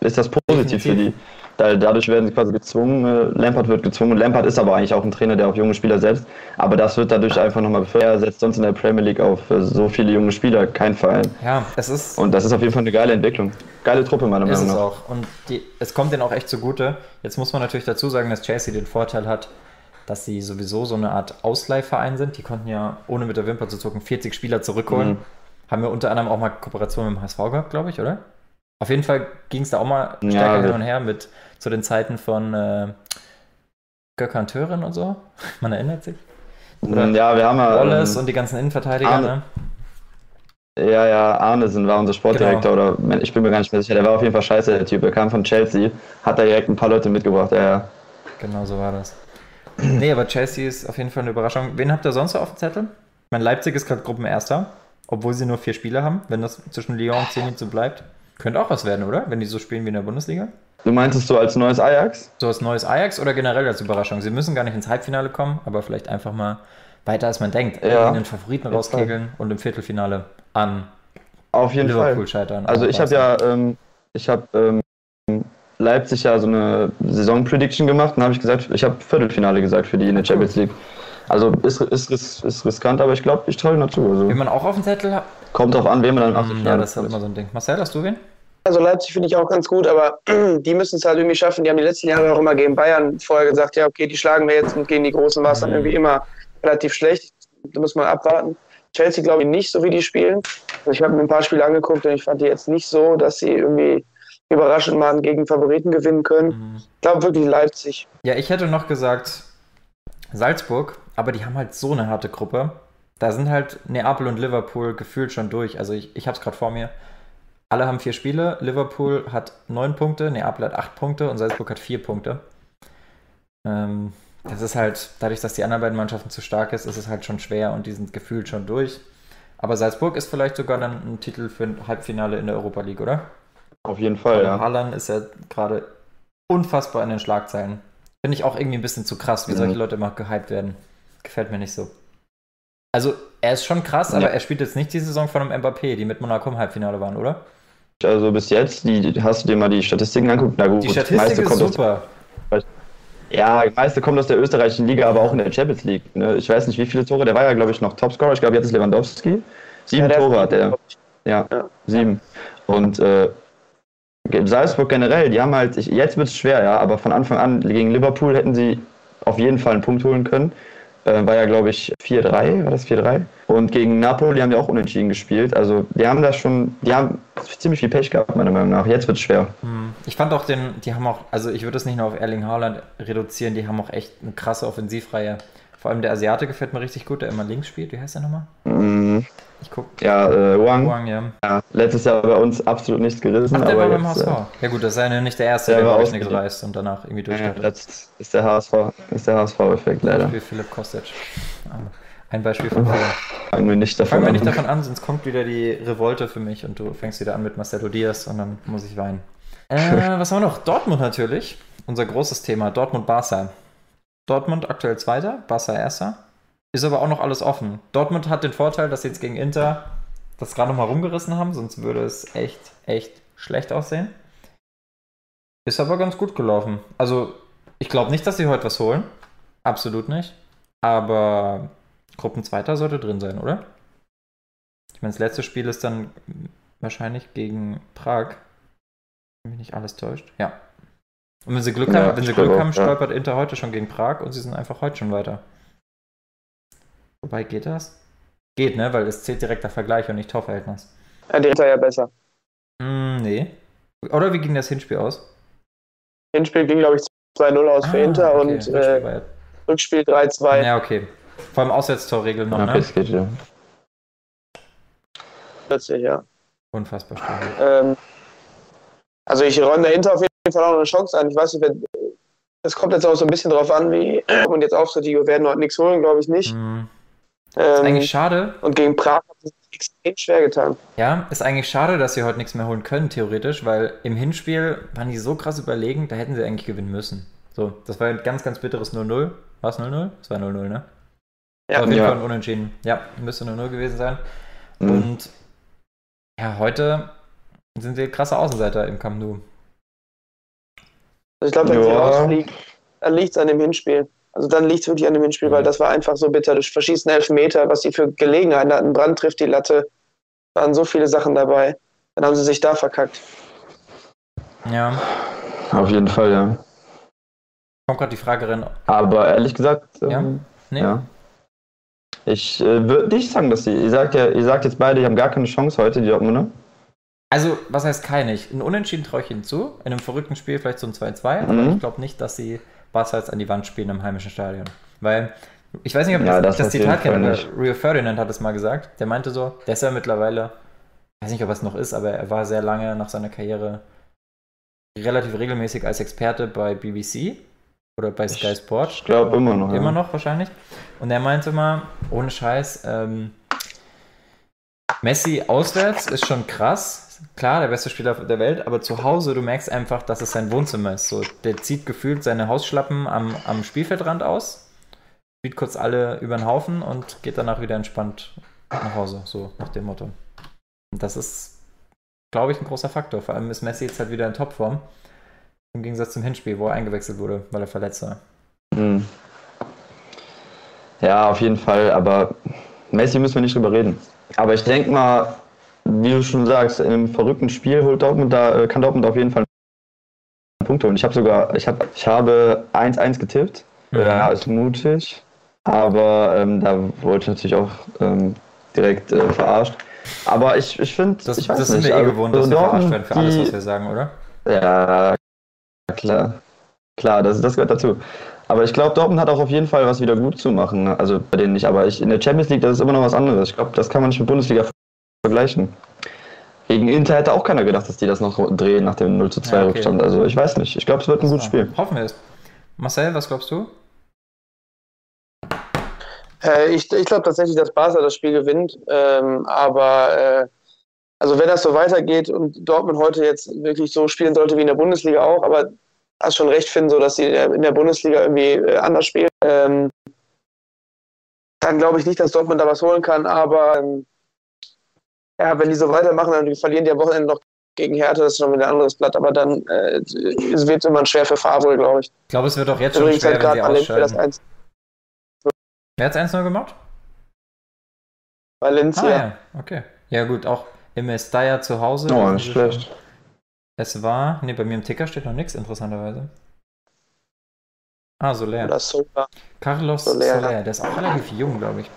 ist das positiv Definitiv. für die. Dadurch werden sie quasi gezwungen, äh, Lampard wird gezwungen. Lampard ist aber eigentlich auch ein Trainer, der auf junge Spieler setzt. Aber das wird dadurch einfach nochmal befördert. Er setzt sonst in der Premier League auf äh, so viele junge Spieler kein Verein. Ja, es ist. Und das ist auf jeden Fall eine geile Entwicklung. Geile Truppe, meiner Meinung nach. Ist es auch. Und die, es kommt denen auch echt zugute. Jetzt muss man natürlich dazu sagen, dass Chelsea den Vorteil hat, dass sie sowieso so eine Art Ausleihverein sind. Die konnten ja, ohne mit der Wimper zu zucken, 40 Spieler zurückholen. Mhm. Haben wir unter anderem auch mal Kooperation mit dem HSV gehabt, glaube ich, oder? Auf jeden Fall ging es da auch mal stärker ja, hin und her mit zu den Zeiten von äh, Gökhan Tören und so. Man erinnert sich. Oder ja, wir haben ja. Wallace ähm, und die ganzen Innenverteidiger, Arne, ne? Ja, ja, Arnesen war unser Sportdirektor genau. oder ich bin mir gar nicht mehr sicher. Der war auf jeden Fall scheiße, der Typ. Er kam von Chelsea, hat da direkt ein paar Leute mitgebracht, ja, ja. Genau so war das. Nee, aber Chelsea ist auf jeden Fall eine Überraschung. Wen habt ihr sonst auf dem Zettel? Mein Leipzig ist gerade Gruppenerster, obwohl sie nur vier Spiele haben. Wenn das zwischen Lyon und Zenit so bleibt, könnte auch was werden, oder? Wenn die so spielen wie in der Bundesliga. Du meintest so als neues Ajax? So als neues Ajax oder generell als Überraschung? Sie müssen gar nicht ins Halbfinale kommen, aber vielleicht einfach mal weiter als man denkt. Ja. Den Favoriten rauskegeln und im Viertelfinale an auf jeden Liverpool Fall. scheitern. Also ich habe ja, ähm, ich habe ähm, Leipzig ja so eine Saison-Prediction gemacht und habe ich gesagt, ich habe Viertelfinale gesagt für die in der Champions League. Also ist, ist, ist, ist riskant, aber ich glaube, ich traue dazu. Also. Wenn man auch auf dem Zettel hat. Kommt drauf an, wen man dann im Achtelfinale Ja, das ist halt immer so ein Ding. Marcel, hast du wen? Also Leipzig finde ich auch ganz gut, aber die müssen es halt irgendwie schaffen. Die haben die letzten Jahre auch immer gegen Bayern vorher gesagt, ja, okay, die schlagen wir jetzt und gegen die Großen war es dann mhm. irgendwie immer relativ schlecht. Da muss man abwarten. Chelsea glaube ich nicht so, wie die spielen. Also ich habe mir ein paar Spiele angeguckt und ich fand die jetzt nicht so, dass sie irgendwie überraschend mal gegen Favoriten gewinnen können. Mhm. Ich glaube wirklich Leipzig. Ja, ich hätte noch gesagt Salzburg, aber die haben halt so eine harte Gruppe. Da sind halt Neapel und Liverpool gefühlt schon durch. Also ich, ich habe es gerade vor mir. Alle haben vier Spiele. Liverpool hat neun Punkte, Neapel hat acht Punkte und Salzburg hat vier Punkte. Ähm, das ist halt, dadurch, dass die anderen beiden Mannschaften zu stark ist, ist es halt schon schwer und die sind gefühlt schon durch. Aber Salzburg ist vielleicht sogar dann ein Titel für ein Halbfinale in der Europa League, oder? Auf jeden Fall, ja. Haaland ist ja gerade unfassbar in den Schlagzeilen. Finde ich auch irgendwie ein bisschen zu krass, wie Mhm. solche Leute immer gehypt werden. Gefällt mir nicht so. Also, er ist schon krass, Ja. aber er spielt jetzt nicht die Saison von einem Mbappé, die mit Monaco im Halbfinale waren, oder? Also bis jetzt, die, hast du dir mal die Statistiken angeguckt? Na gut, Die meiste Statistik ist kommt aus, super. Ja, die meiste kommt aus der österreichischen Liga, aber auch in der Champions League. Ne? Ich weiß nicht, wie viele Tore. Der war ja, glaube ich, noch Topscorer. Ich glaube, jetzt ist Lewandowski. Sieben Ja, Tore hat er. Ja, Ja. sieben. Und äh, Salzburg generell, die haben halt, ich, jetzt wird es schwer, ja, aber von Anfang an gegen Liverpool hätten sie auf jeden Fall einen Punkt holen können. Äh, war ja, glaube ich, 4-3, war das 4-3? Und gegen Napoli haben die auch unentschieden gespielt. Also die haben da schon, die haben ziemlich viel Pech gehabt, meiner Meinung nach. Jetzt wird es schwer. Hm. Ich fand auch den, die haben auch, also ich würde es nicht nur auf Erling Haaland reduzieren, die haben auch echt eine krasse Offensivreihe. Vor allem der Asiate gefällt mir richtig gut, der immer links spielt. Wie heißt der nochmal? Mm, Ich guck. ja, äh, Wang, Wang, ja. ja, letztes Jahr bei uns absolut nichts gerissen. Ach, der aber war beim HSV. äh, Ja gut, das ist ja nicht der erste, Der der, war glaube ich, ausgeliehen. nichts reißt und danach irgendwie Ja, durchstartet. das ist der HSV, ist der HSV-Effekt leider. Beispiel Philipp Kostic. Ein Beispiel von vielen. Fangen wir nicht davon Fangen wir an. nicht davon an, sonst kommt wieder die Revolte für mich und du fängst wieder an mit Marcelo Diaz und dann muss ich weinen. Äh, was haben wir noch? Dortmund natürlich. Unser großes Thema. Dortmund-Barca. Dortmund aktuell Zweiter, Barca Erster. Ist aber auch noch alles offen. Dortmund hat den Vorteil, dass sie jetzt gegen Inter das gerade noch mal rumgerissen haben, sonst würde es echt, echt schlecht aussehen. Ist aber ganz gut gelaufen. Also, ich glaube nicht, dass sie heute was holen. Absolut nicht. Aber Gruppenzweiter sollte drin sein, oder? Ich meine, das letzte Spiel ist dann wahrscheinlich gegen Prag. Wenn mich nicht alles täuscht. Ja. Und wenn sie Glück Ja, haben, wenn sie Glück auch, haben, ja. stolpert Inter heute schon gegen Prag und sie sind einfach heute schon weiter. Wobei, geht das? Geht, ne? Weil es zählt direkter Vergleich und nicht Torverhältnis. Ja, die Ritter ja besser. Hm, nee. Oder wie ging das Hinspiel aus? Hinspiel ging, glaube ich, 2-0 aus für Ah, Inter okay. und Rückspiel äh, ja- Rückspiel 3-2. Ja, okay. Vor allem Auswärtstorregel noch, Ja, ne? geht ja. Plötzlich, ja. Unfassbar stark. Ähm, also ich räume der Inter auf jeden Fall auch noch eine Chance an. Ich weiß nicht, wer, das kommt jetzt auch so ein bisschen drauf an, wie und jetzt auftritt. Die werden heute nichts holen, glaube ich nicht. Hm. Ist Ähm, eigentlich schade, und gegen Prag hat es extrem schwer getan. Ja, ist eigentlich schade, dass sie heute nichts mehr holen können, theoretisch, weil im Hinspiel waren die so krass überlegen, da hätten sie eigentlich gewinnen müssen. So, das war ein ganz, ganz bitteres 0-0. War es 0-0? Das war 0-0, ne? Ja. Auf jeden Ja. Fall ein Unentschieden. Ja, müsste 0-0 gewesen sein. Mhm. Und ja, heute sind sie krasse Außenseiter im Camp Nou. Also ich glaube, wenn sie Ja. rausfliegen, dann liegt es an dem Hinspiel. Also dann liegt es wirklich an dem Hinspiel, weil das war einfach so bitter. Das verschießen Elfmeter, was sie für Gelegenheiten hatten. Brand trifft die Latte. Waren so viele Sachen dabei. Dann haben sie sich da verkackt. Ja, Auf jeden Fall, ja. kommt gerade die Frage rein. Aber ehrlich gesagt, Ja? ähm, Nee? ja. Ich äh, würde nicht sagen, dass sie. Ihr sagt ja, ihr sagt jetzt beide, die haben gar keine Chance heute, die Dortmunder. Also, was heißt keine? Ich- Ein Unentschieden traue ich ihnen zu. In einem verrückten Spiel vielleicht so ein 2-2. Aber Mhm. ich glaube nicht, dass sie Barca jetzt an die Wand spielen im heimischen Stadion. Weil, ich weiß nicht, ob Ja, das, das das Zitat kennt, aber. Rio Ferdinand hat es mal gesagt. Der meinte so, der ist ja mittlerweile, weiß nicht, ob er es noch ist, aber er war sehr lange nach seiner Karriere relativ regelmäßig als Experte bei BBC oder bei Sky Ich Sport. glaube immer noch. Immer ja. noch wahrscheinlich. Und er meinte mal, ohne Scheiß, ähm, Messi auswärts ist schon krass. Klar, der beste Spieler der Welt, aber zu Hause, du merkst einfach, dass es sein Wohnzimmer ist. So, der zieht gefühlt seine Hausschlappen am, am Spielfeldrand aus, spielt kurz alle über den Haufen und geht danach wieder entspannt nach Hause, so nach dem Motto. Und das ist, glaube ich, ein großer Faktor. Vor allem ist Messi jetzt halt wieder in Topform. Im Gegensatz zum Hinspiel, wo er eingewechselt wurde, weil er verletzt war. Mhm. Ja, auf jeden Fall, aber Messi müssen wir nicht drüber reden. Aber ich denke mal, wie du schon sagst, in einem verrückten Spiel holt Dortmund da, äh, kann Dortmund auf jeden Fall einen Punkt holen. Ich habe sogar, ich, hab, ich habe 1-1 getippt. Mhm. Ja, ist mutig. Aber ähm, da wurde ich natürlich auch ähm, direkt äh, verarscht. Aber ich, ich finde, Das, ich weiß das sind nicht, wir eh also gewohnt, dass wir verarscht werden für alles, die- was wir sagen, oder? ja, klar. Klar, das, das gehört dazu. Aber ich glaube, Dortmund hat auch auf jeden Fall was wieder gut zu machen. Also bei denen nicht. Aber ich, in der Champions League, das ist immer noch was anderes. Ich glaube, das kann man nicht mit Bundesliga vergleichen. Gegen Inter hätte auch keiner gedacht, dass die das noch drehen nach dem 0 zu 2 Ja, okay. Rückstand. Also ich weiß nicht. Ich glaube, es wird ein gutes Spiel. Hoffen wir es. Marcel, was glaubst du? Äh, ich ich glaube tatsächlich, dass Barca das Spiel gewinnt. Ähm, aber äh, also wenn das so weitergeht und Dortmund heute jetzt wirklich so spielen sollte wie in der Bundesliga auch, aber hast schon recht, Finn, so dass sie in der- in der Bundesliga irgendwie äh, anders spielen, ähm, dann glaube ich nicht, dass Dortmund da was holen kann. Aber ähm, ja, wenn die so weitermachen, dann verlieren die am Wochenende noch gegen Hertha, das ist schon wieder ein anderes Blatt. Aber dann äh, es wird immer schwer für Favre, glaube ich. Ich glaube, es wird auch jetzt schon Übrigens schwer, hat wenn sie das ausscheiden. 1 Wer hat 1-0 gemacht? Valencia. Ah ja, okay. Ja gut, auch im Estaya zu Hause. Oh, wissen nicht schlecht. schon. Es war, ne, bei mir im Ticker steht noch nichts, interessanterweise. Ah, Soler. Oder Sola. Carlos Soler. Soler, der ist auch relativ jung, glaube ich.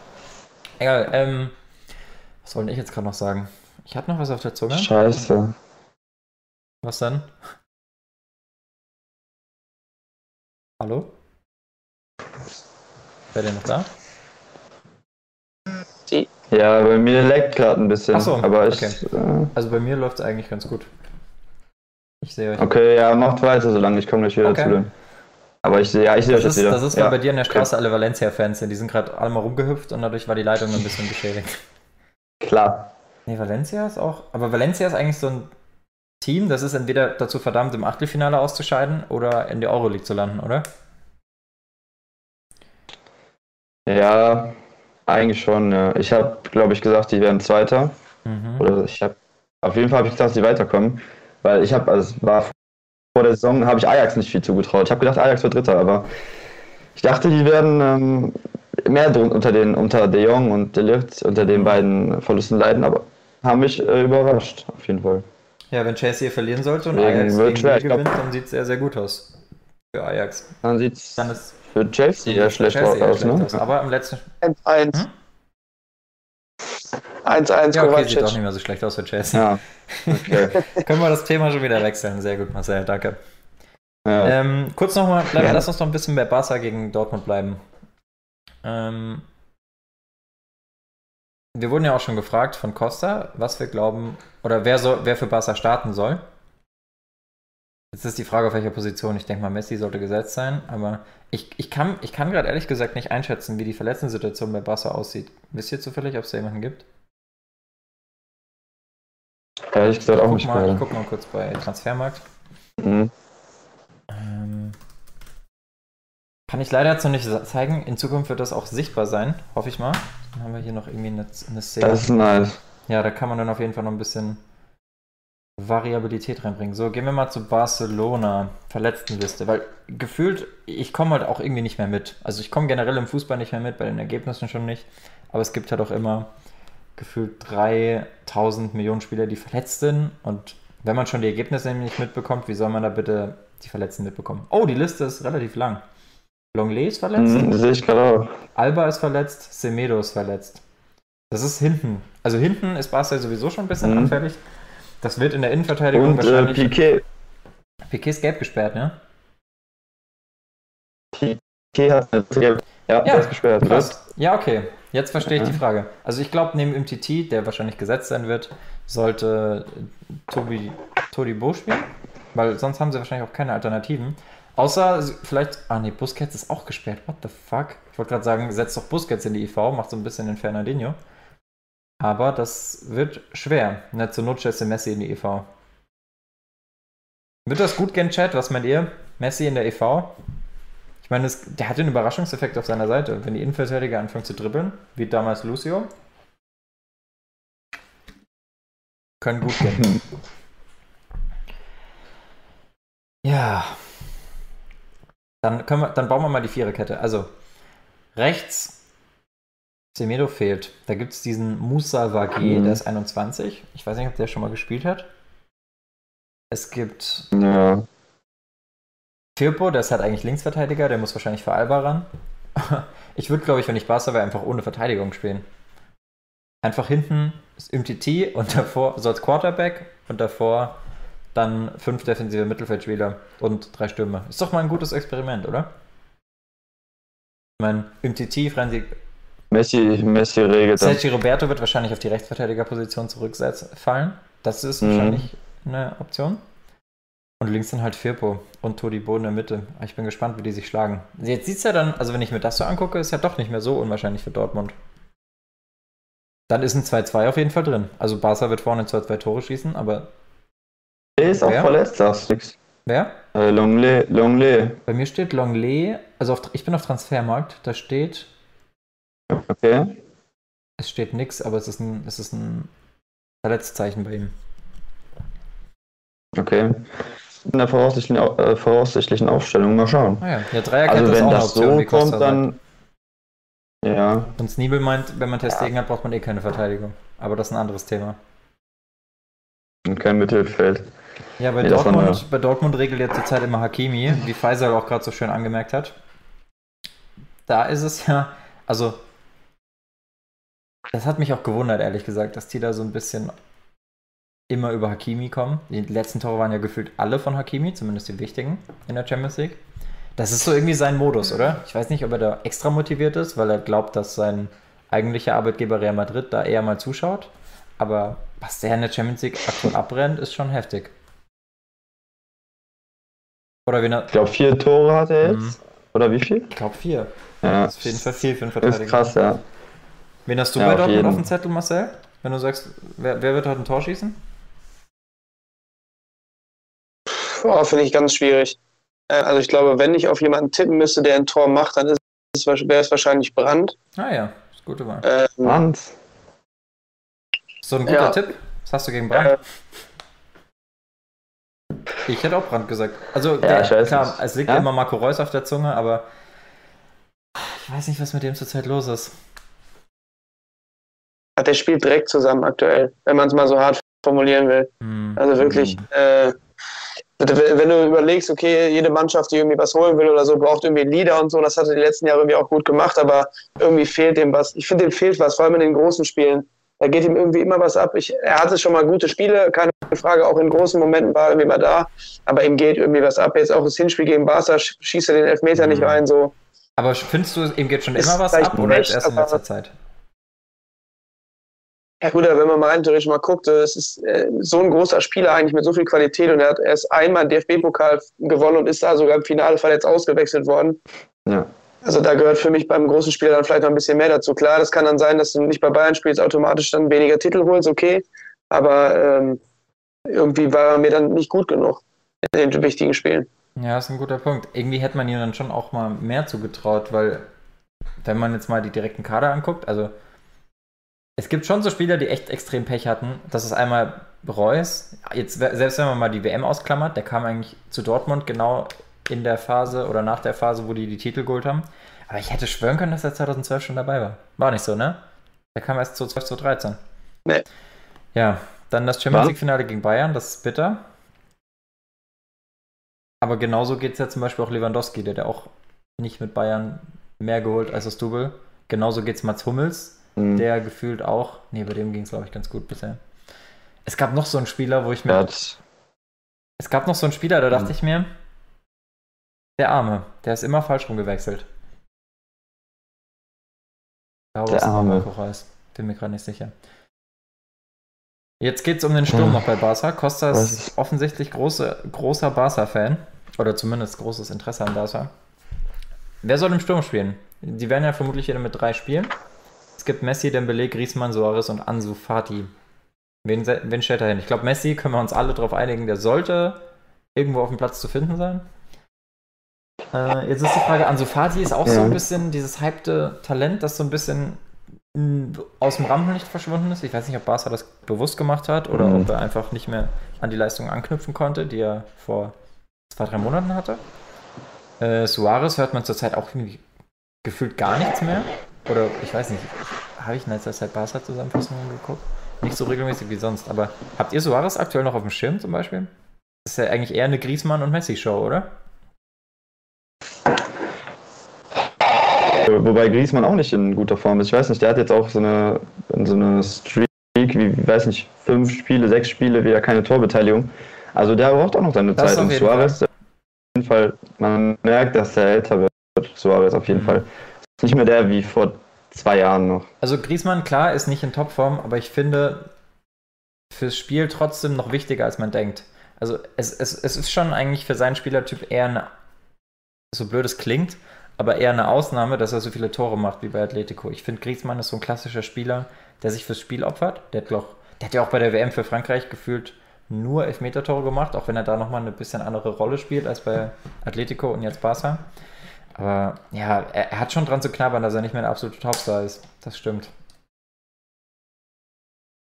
Egal, ähm, was wollte ich jetzt gerade noch sagen? Ich hatte noch was auf der Zunge. Scheiße. Was denn? Hallo? Wer denn noch da? Ja, bei mir leckt gerade ein bisschen. Ach so, aber ich. okay. Äh, Also bei mir läuft es eigentlich ganz gut. Ich sehe euch. okay, ja, macht weiter, solange ich komme gleich wieder Okay. zu dem. Aber ich sehe, ja, ich sehe euch Das jetzt ist, wieder. das ist, ja. weil bei dir in der Straße alle Valencia-Fans sind. Die sind gerade alle mal rumgehüpft und dadurch war die Leitung ein bisschen beschädigt. Klar. Nee, Valencia ist auch. Aber Valencia ist eigentlich so ein Team, das ist entweder dazu verdammt, im Achtelfinale auszuscheiden oder in der Euroleague zu landen, oder? Ja, eigentlich schon. Ja. Ich habe, glaube ich, gesagt, die werden Zweiter. Mhm. Oder ich habe, auf jeden Fall habe ich gedacht, dass die weiterkommen. Weil ich habe, also es war vor der Saison, habe ich Ajax nicht viel zugetraut. Ich habe gedacht, Ajax wird Dritter, aber ich dachte, die werden ähm, mehr unter den, unter De Jong und De Ligt, unter den beiden Verlusten leiden, aber haben mich äh, überrascht, auf jeden Fall. Ja, wenn Chelsea hier verlieren sollte und Deswegen Ajax wird gegen schwer, ich glaub- gewinnt, dann sieht es sehr, sehr gut aus. Für Ajax. Dann sieht es Dann ist für Chelsea eher schlecht Chelsea eher aus, schlecht ne? aus. Aber im letzten. 1-1. Hm? 1-1 Ja, okay, sieht auch nicht mehr so schlecht aus für Chelsea. Ja, okay. Können wir das Thema schon wieder wechseln? Sehr gut, Marcel, danke. ja. Ähm, kurz nochmal, Ja. lass uns noch ein bisschen bei Barca gegen Dortmund bleiben. Ähm, wir wurden ja auch schon gefragt von Costa, was wir glauben, oder wer, soll, wer für Barca starten soll. Jetzt ist die Frage, auf welcher Position. Ich denke mal, Messi sollte gesetzt sein, aber ich, ich kann, ich kann gerade ehrlich gesagt nicht einschätzen, wie die Verletzten-Situation bei Barca aussieht. Wisst ihr zufällig, ob es da jemanden gibt? Ehrlich gesagt auch guck nicht mal, ich guck mal kurz bei Transfermarkt. Mhm. Ähm, kann ich leider jetzt noch nicht zeigen. In Zukunft wird das auch sichtbar sein, hoffe ich mal. Dann haben wir hier noch irgendwie eine, eine Szene. Das ist nice. Ja, da kann man dann auf jeden Fall noch ein bisschen Variabilität reinbringen. So, gehen wir mal zu Barcelona, Verletztenliste, weil gefühlt, ich komme halt auch irgendwie nicht mehr mit. Also ich komme generell im Fußball nicht mehr mit, bei den Ergebnissen schon nicht. Aber es gibt halt auch immer gefühlt 3000 Millionen Spieler, die verletzt sind. Und wenn man schon die Ergebnisse nämlich nicht mitbekommt, wie soll man da bitte die Verletzten mitbekommen? Oh, die Liste ist relativ lang. Longley ist verletzt, Mhm, sehe ich gerade auch. Alba ist verletzt, Semedo ist verletzt. Das ist hinten. Also hinten ist Barca sowieso schon ein bisschen Mhm. anfällig. Das wird in der Innenverteidigung Und äh, wahrscheinlich. Piquet. Piquet ist gelb gesperrt, ne? Piquet hat eine gelbe. Ja, Ja, ist gesperrt. Krass. Ja, okay. Jetzt verstehe ich die Frage. Also ich glaube, neben MTT, der wahrscheinlich gesetzt sein wird, sollte Tobi Todibo spielen. Weil sonst haben sie wahrscheinlich auch keine Alternativen. Außer vielleicht. Ah nee, Busquets ist auch gesperrt. What the fuck? Ich wollte gerade sagen, setzt doch Busquets in die IV, macht so ein bisschen den Fernandinho. Aber das wird schwer. Ne, zur Not du Messi in die EV. Wird das gut gehen, Chat? Was meint ihr? Messi in der EV? Ich meine, es, der hat den Überraschungseffekt auf seiner Seite. Wenn die Innenverteidiger anfangen zu dribbeln, wie damals Lucio, können gut gehen. ja. Dann, können wir, dann bauen wir mal die Viererkette. Also, rechts Semedo fehlt. Da gibt es diesen Musa Wagé, Mhm. der ist 21. Ich weiß nicht, ob der schon mal gespielt hat. Es gibt Ja. Firpo, der ist halt eigentlich Linksverteidiger, der muss wahrscheinlich für Alba ran. Ich würde, glaube ich, wenn ich Barca wäre, einfach ohne Verteidigung spielen. Einfach hinten ist MTT und davor, so als Quarterback und davor dann fünf defensive Mittelfeldspieler und drei Stürmer. Ist doch mal ein gutes Experiment, oder? Ich meine, Umtiti, Franzi, Messi, Messi regelt das. Sergi Roberto wird wahrscheinlich auf die Rechtsverteidigerposition zurückfallen. Das ist Mhm. wahrscheinlich eine Option. Und links dann halt Firpo und Todi Bo in der Mitte. Aber Ich bin gespannt, wie die sich schlagen. Jetzt sieht es ja dann, also wenn ich mir das so angucke, ist ja doch nicht mehr so unwahrscheinlich für Dortmund. Dann ist ein 2-2 auf jeden Fall drin. Also Barca wird vorne 2-2 Tore schießen, aber Der ist auch Wer? verletzt, sagst du nix. wer? Äh, Longley, Longley. Bei mir steht Longley, also auf, ich bin auf Transfermarkt, da steht, Okay. es steht nix, aber es ist ein, es ist ein Verletzzeichen bei ihm. Okay. In der voraussichtlichen, Au- äh, voraussichtlichen Aufstellung mal schauen. Naja, ja, Dreierkette Also ist wenn das Option, so kommt, dann. Ja. Und Sneebel meint, wenn man Testegen hat, braucht man eh keine Verteidigung. Aber das ist ein anderes Thema. Und kein Mittelfeld. Ja, bei, Nee, Dortmund, bei Dortmund regelt ja zurzeit immer Hakimi, wie Faisal auch gerade so schön angemerkt hat. Da ist es ja, also, das hat mich auch gewundert, ehrlich gesagt, dass die da so ein bisschen immer über Hakimi kommen. Die letzten Tore waren ja gefühlt alle von Hakimi, zumindest die wichtigen in der Champions League. Das ist so irgendwie sein Modus, oder? Ich weiß nicht, ob er da extra motiviert ist, weil er glaubt, dass sein eigentlicher Arbeitgeber Real Madrid da eher mal zuschaut. Aber was der in der Champions League aktuell abbrennt, ist schon heftig. Oder wen er. Ich glaube, vier Tore hat er Mhm. jetzt. Oder wie viel? Ich glaube vier. Ja. Das ist auf jeden Fall viel für einen Das Verteidiger. ist krass, ja. Wen hast du Ja, bei auf Dortmund jeden. auf dem Zettel, Marcel? Wenn du sagst, wer, wer wird heute ein Tor schießen? Boah, finde ich ganz schwierig. Äh, Also ich glaube, wenn ich auf jemanden tippen müsste, der ein Tor macht, dann wäre es wahrscheinlich Brandt. Ah ja, ist gute Wahl. Ähm, Hans. So ein guter Ja. Tipp. Was hast du gegen Brandt? äh, Ich hätte auch Brandt gesagt. Also, Ja, der, ich weiß klar, nicht. es liegt Ja? immer Marco Reus auf der Zunge, aber ich weiß nicht, was mit dem zurzeit los ist. hat der spielt direkt zusammen aktuell, wenn man es mal so hart formulieren will. Hm. Also wirklich, Mhm. äh, wenn du überlegst, okay, jede Mannschaft, die irgendwie was holen will oder so, braucht irgendwie einen Leader und so, das hat er die letzten Jahre irgendwie auch gut gemacht, aber irgendwie fehlt dem was. Ich finde, dem fehlt was, vor allem in den großen Spielen. Da geht ihm irgendwie immer was ab. Ich, er hatte schon mal gute Spiele, keine Frage, auch in großen Momenten war er irgendwie mal da, aber ihm geht irgendwie was ab. Jetzt auch das Hinspiel gegen Barca sch- schießt er den Elfmeter nicht Mhm. rein, so. Aber findest du, ihm geht schon Ist immer was ab oder nicht, jetzt erst in letzter Zeit? Ja gut, wenn man mal rein theoretisch mal guckt, es ist äh, so ein großer Spieler eigentlich mit so viel Qualität und er hat erst einmal den DFB-Pokal gewonnen und ist da sogar im Finale verletzt ausgewechselt worden. Ja. Also da gehört für mich beim großen Spieler dann vielleicht noch ein bisschen mehr dazu. Klar, das kann dann sein, dass du nicht bei Bayern spielst, automatisch dann weniger Titel holst, okay. Aber ähm, irgendwie war er mir dann nicht gut genug in den wichtigen Spielen. Ja, ist ein guter Punkt. Irgendwie hätte man ihm dann schon auch mal mehr zugetraut, weil wenn man jetzt mal die direkten Kader anguckt, also es gibt schon so Spieler, die echt extrem Pech hatten. Das ist einmal Reus. Jetzt, selbst wenn man mal die WM ausklammert, der kam eigentlich zu Dortmund genau in der Phase oder nach der Phase, wo die die Titel geholt haben. Aber ich hätte schwören können, dass er 2012 schon dabei war. War nicht so, ne? Der kam erst zu 12, zu 13. Nee. Ja, dann das Champions? League-Finale gegen Bayern, das ist bitter. Aber genauso geht es ja zum Beispiel auch Lewandowski, der ja auch nicht mit Bayern mehr geholt als das Double. Genauso geht es Mats Hummels, Mhm. der gefühlt auch, nee, bei dem ging es glaube ich ganz gut bisher. Es gab noch so einen Spieler, wo ich mir, Der hat, es gab noch so einen Spieler, da dachte Mhm. ich mir, der Arme, der ist immer falsch rumgewechselt. Ich glaube, Der Arme. Reus. Bin mir gerade nicht sicher. Jetzt geht es um den Sturm Hm. noch bei Barca. Costa ist offensichtlich große, großer Barca-Fan. Oder zumindest großes Interesse an Barca. Wer soll im Sturm spielen? Die werden ja vermutlich wieder mit drei spielen. Es gibt Messi, Dembele, Griezmann, Suarez und Ansu Fati. Wen, wen stellt er hin? Ich glaube, Messi können wir uns alle darauf einigen, der sollte irgendwo auf dem Platz zu finden sein. Äh, jetzt ist die Frage, Ansu Fati ist auch so Ja. ein bisschen dieses hypte Talent, das so ein bisschen aus dem Rampenlicht verschwunden ist. Ich weiß nicht, ob Barca das bewusst gemacht hat oder Mhm. ob er einfach nicht mehr an die Leistung anknüpfen konnte, die er vor zwei, drei Monaten hatte. Äh, Suarez hört man zurzeit auch irgendwie gefühlt gar nichts mehr. Oder ich weiß nicht, habe ich in letzter Zeit Barca-Zusammenfassungen geguckt? Nicht so regelmäßig wie sonst, aber habt ihr Suarez aktuell noch auf dem Schirm zum Beispiel? Das ist ja eigentlich eher eine Griezmann- und Messi-Show, oder? Wobei Griezmann auch nicht in guter Form ist. Ich weiß nicht, der hat jetzt auch so eine, so eine Streak, wie, weiß nicht, fünf Spiele, sechs Spiele, wieder keine Torbeteiligung. Also der braucht auch noch seine Das Zeit. Und Suarez, auf jeden Fall, man merkt, dass er älter wird. Suarez auf jeden Mhm. Fall. nicht mehr der wie vor zwei Jahren noch. Also Griezmann, klar, ist nicht in Topform, aber ich finde fürs Spiel trotzdem noch wichtiger, als man denkt. Also es, es, es ist schon eigentlich für seinen Spielertyp eher eine, so blöd es klingt, aber eher eine Ausnahme, dass er so viele Tore macht wie bei Atletico. Ich finde, Griezmann ist so ein klassischer Spieler, der sich fürs Spiel opfert. Der hat, doch, der hat ja auch bei der WM für Frankreich gefühlt nur Elfmeter-Tore gemacht, auch wenn er da nochmal eine bisschen andere Rolle spielt als bei Atletico und jetzt Barca. Aber ja, er, er, hat schon dran zu knabbern, dass er nicht mehr ein absoluter Topstar ist. Das stimmt.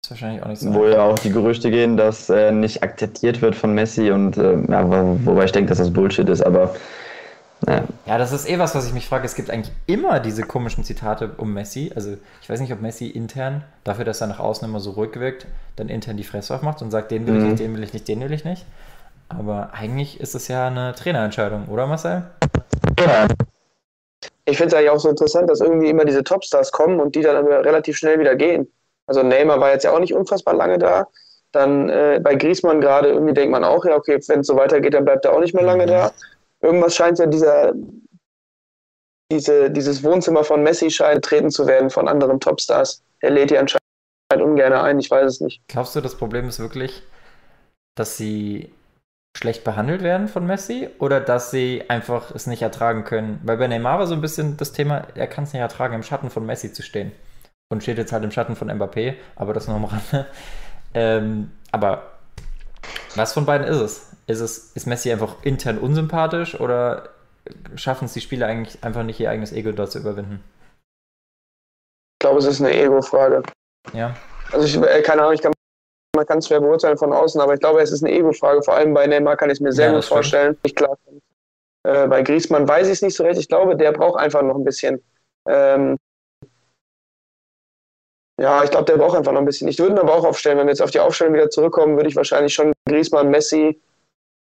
Ist wahrscheinlich auch nicht so. Wo ja auch die Gerüchte gehen, dass er nicht akzeptiert wird von Messi und äh, ja, wobei ich denke, dass das Bullshit ist, aber ja. ja, das ist eh was, was ich mich frage. Es gibt eigentlich immer diese komischen Zitate um Messi. Also ich weiß nicht, ob Messi intern, dafür, dass er nach außen immer so ruhig wirkt, dann intern die Fresse aufmacht und sagt, den will mhm. ich nicht, den will ich nicht, den will ich nicht. Aber eigentlich ist es ja eine Trainerentscheidung, oder Marcel? Ja. Ich finde es eigentlich auch so interessant, dass irgendwie immer diese Topstars kommen und die dann aber relativ schnell wieder gehen. Also Neymar war jetzt ja auch nicht unfassbar lange da. Dann äh, bei Griezmann gerade irgendwie denkt man auch, ja, okay, wenn es so weitergeht, dann bleibt er auch nicht mehr lange mhm. da irgendwas scheint ja dieser, diese, dieses Wohnzimmer von Messi scheint treten zu werden von anderen Topstars. Er lädt die anscheinend ungern ein, ich weiß es nicht. Glaubst du, das Problem ist wirklich, dass sie schlecht behandelt werden von Messi oder dass sie einfach es nicht ertragen können? Weil bei Neymar war so ein bisschen das Thema, er kann es nicht ertragen, im Schatten von Messi zu stehen. Und steht jetzt halt im Schatten von Mbappé, aber das nur am Rande. Ähm, aber was von beiden ist es? Ist, es, ist Messi einfach intern unsympathisch oder schaffen es die Spieler eigentlich einfach nicht, ihr eigenes Ego dort zu überwinden? Ich glaube, es ist eine Ego-Frage. Ja. Also, ich, äh, keine Ahnung, ich kann, man kann es schwer beurteilen von außen, aber ich glaube, es ist eine Ego-Frage. Vor allem bei Neymar kann ich es mir sehr ja, gut vorstellen. Ich klar. Äh, bei Griezmann weiß ich es nicht so recht. Ich glaube, der braucht einfach noch ein bisschen. Ähm, ja, ich glaube, der braucht einfach noch ein bisschen. Ich würde ihn aber auch aufstellen. Wenn wir jetzt auf die Aufstellung wieder zurückkommen, würde ich wahrscheinlich schon Griezmann, Messi,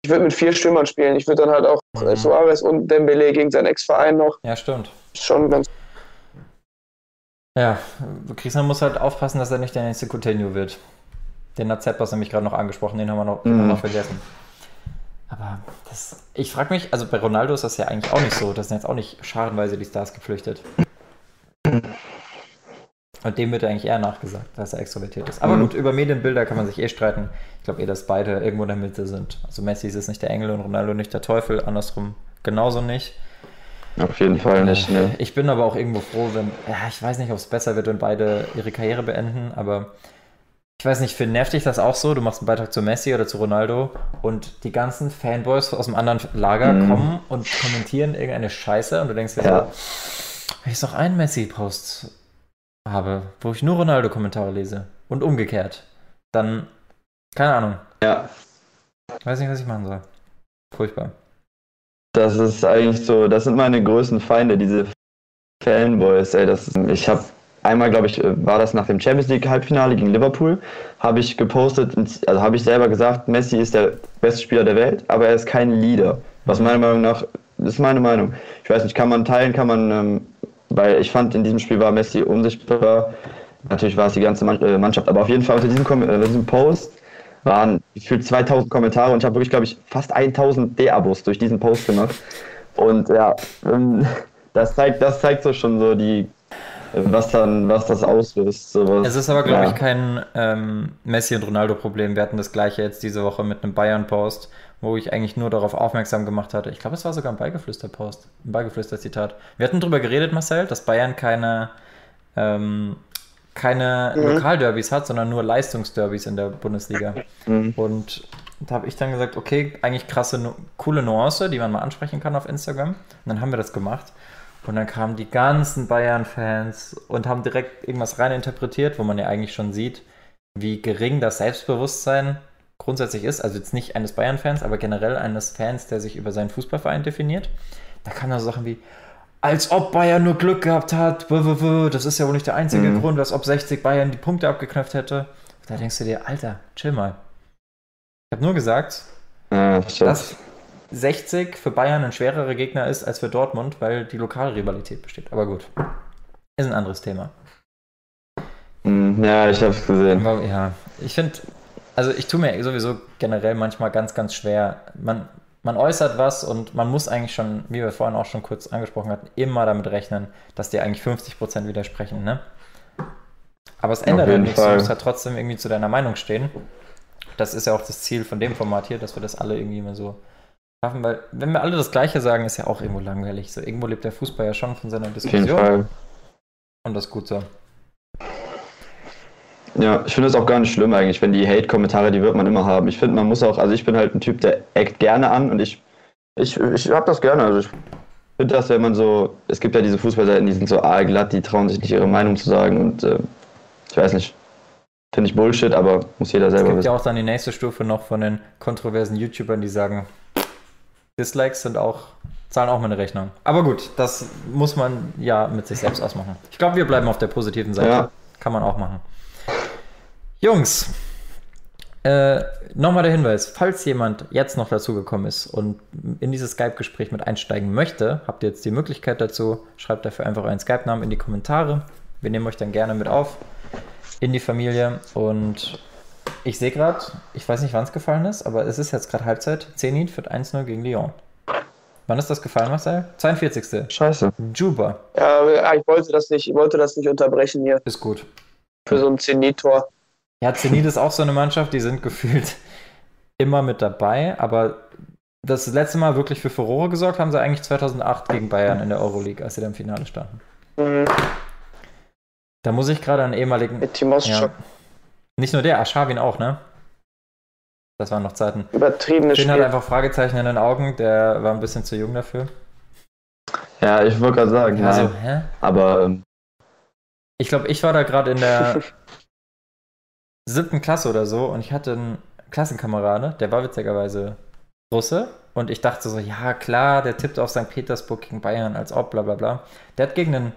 ich würde mit vier Stürmern spielen. Ich würde dann halt auch mhm. Suarez und Dembele gegen seinen Ex-Verein noch. Ja, stimmt. Schon ganz. Ja, Griezmann muss halt aufpassen, dass er nicht der nächste Coutinho wird. Den Nazeppas nämlich gerade noch angesprochen, den haben wir noch, mhm. noch vergessen. Aber das, ich frage mich, also bei Ronaldo ist das ja eigentlich auch nicht so. Das sind jetzt auch nicht scharenweise die Stars geflüchtet. Und dem wird eigentlich eher nachgesagt, dass er extrovertiert ist. Aber mhm. gut, über Medienbilder kann man sich eh streiten. Ich glaube eh, dass beide irgendwo in der Mitte sind. Also Messi ist nicht der Engel und Ronaldo nicht der Teufel, andersrum genauso nicht. Auf jeden Fall nicht, ne? Ich bin aber auch irgendwo froh, wenn, ja, ich weiß nicht, ob es besser wird, wenn beide ihre Karriere beenden, aber ich weiß nicht, für nervt dich das auch so? Du machst einen Beitrag zu Messi oder zu Ronaldo und die ganzen Fanboys aus dem anderen Lager mhm. kommen und kommentieren irgendeine Scheiße und du denkst dir ja. so, wenn ich noch einen Messi-Post habe, wo ich nur Ronaldo-Kommentare lese und umgekehrt, dann, keine Ahnung. Ja. Weiß nicht, was ich machen soll. Furchtbar. Das ist eigentlich so, das sind meine größten Feinde, diese Fanboys, ey. Das, ich habe einmal, glaube ich, war das nach dem Champions League Halbfinale gegen Liverpool, habe ich gepostet, also habe ich selber gesagt, Messi ist der beste Spieler der Welt, aber er ist kein Leader. Was meiner Meinung nach, das ist meine Meinung. Ich weiß nicht, kann man teilen, kann man ähm, weil ich fand, in diesem Spiel war Messi unsichtbar. Natürlich war es die ganze äh, Mannschaft, aber auf jeden Fall unter diesem, unter äh, diesem Post waren gefühlt 2000 Kommentare und ich habe wirklich, glaube ich, fast 1000 D-Abos durch diesen Post gemacht. Und ja, ähm, das zeigt, das zeigt so schon so die, was dann, was das auslöst. Sowas. Es ist aber, glaube ja. ich, kein ähm, Messi- und Ronaldo-Problem. Wir hatten das gleiche jetzt diese Woche mit einem Bayern-Post, wo ich eigentlich nur darauf aufmerksam gemacht hatte. Ich glaube, es war sogar ein Beigeflüster-Post, ein Beigeflüster-Zitat. Wir hatten darüber geredet, Marcel, dass Bayern keine, ähm, keine mhm. Lokalderbys hat, sondern nur Leistungsderbys in der Bundesliga. Mhm. Und da habe ich dann gesagt, okay, eigentlich krasse, coole Nuance, die man mal ansprechen kann auf Instagram. Und dann haben wir das gemacht. Und dann kamen die ganzen Bayern-Fans und haben direkt irgendwas reininterpretiert, wo man ja eigentlich schon sieht, wie gering das Selbstbewusstsein grundsätzlich ist, also jetzt nicht eines Bayern-Fans, aber generell eines Fans, der sich über seinen Fußballverein definiert. Da kamen dann so Sachen wie, als ob Bayern nur Glück gehabt hat, das ist ja wohl nicht der einzige mhm. Grund, als ob 60 Bayern die Punkte abgeknöpft hätte. Da denkst du dir, Alter, chill mal. Ich habe nur gesagt, ja, dass 60 für Bayern ein schwererer Gegner ist als für Dortmund, weil die Lokalrivalität besteht. Aber gut, ist ein anderes Thema. Mhm, ja, ich habe es gesehen. ja, ich finde, also ich tue mir sowieso generell manchmal ganz, ganz schwer. Man, man äußert was und man muss eigentlich schon, wie wir vorhin auch schon kurz angesprochen hatten, immer damit rechnen, dass dir eigentlich 50% widersprechen, ne? Aber es ändert ja nichts, Fall. du musst halt trotzdem irgendwie zu deiner Meinung stehen. Das ist ja auch das Ziel von dem Format hier, dass wir das alle irgendwie immer so schaffen, weil wenn wir alle das Gleiche sagen, ist ja auch irgendwo langweilig. So irgendwo lebt der Fußball ja schon von seiner Diskussion. Auf jeden Fall. Und das ist gut so. Ja, ich finde es auch gar nicht schlimm eigentlich, wenn die Hate-Kommentare, die wird man immer haben. Ich finde, man muss auch, also ich bin halt ein Typ, der eckt gerne an und ich, ich, ich hab das gerne. Also ich finde das, wenn man so, es gibt ja diese Fußballseiten, die sind so aalglatt, die trauen sich nicht ihre Meinung zu sagen und äh, ich weiß nicht. Finde ich Bullshit, aber muss jeder selber wissen. Es gibt ja auch dann die nächste Stufe noch von den kontroversen YouTubern, die sagen, Dislikes sind auch, zahlen auch mal eine Rechnung. Aber gut, das muss man ja mit sich selbst ausmachen. Ich glaube, wir bleiben auf der positiven Seite. Ja. Kann man auch machen. Jungs, äh, nochmal der Hinweis, falls jemand jetzt noch dazugekommen ist und in dieses Skype-Gespräch mit einsteigen möchte, habt ihr jetzt die Möglichkeit dazu. Schreibt dafür einfach euren Skype-Namen in die Kommentare. Wir nehmen euch dann gerne mit auf in die Familie. Und ich sehe gerade, ich weiß nicht, wann es gefallen ist, aber es ist jetzt gerade Halbzeit. Zenit führt 1-0 gegen Lyon. Wann ist das gefallen, Marcel? 42. Scheiße. Juba. Ja, ich wollte das nicht, ich wollte das nicht unterbrechen hier. Ist gut. Für so ein Zenit-Tor. Ja, Zenit ist auch so eine Mannschaft, die sind gefühlt immer mit dabei, aber das letzte Mal wirklich für Furore gesorgt haben sie eigentlich 2008 gegen Bayern in der Euroleague, als sie da im Finale standen. Mhm. Da muss ich gerade an ehemaligen. Mit Timos ja. Nicht nur der, Aschawin auch, ne? Das waren noch Zeiten. Übertriebene Spiel. hat einfach Fragezeichen in den Augen, der war ein bisschen zu jung dafür. Ja, ich wollte gerade sagen, also, hä? aber. Ähm, ich glaube, ich war da gerade in der siebten Klasse oder so und ich hatte einen Klassenkamerade, der war witzigerweise Russe und ich dachte so, ja klar, der tippt auf St. Petersburg gegen Bayern als ob, bla bla bla. Der hat gegen einen,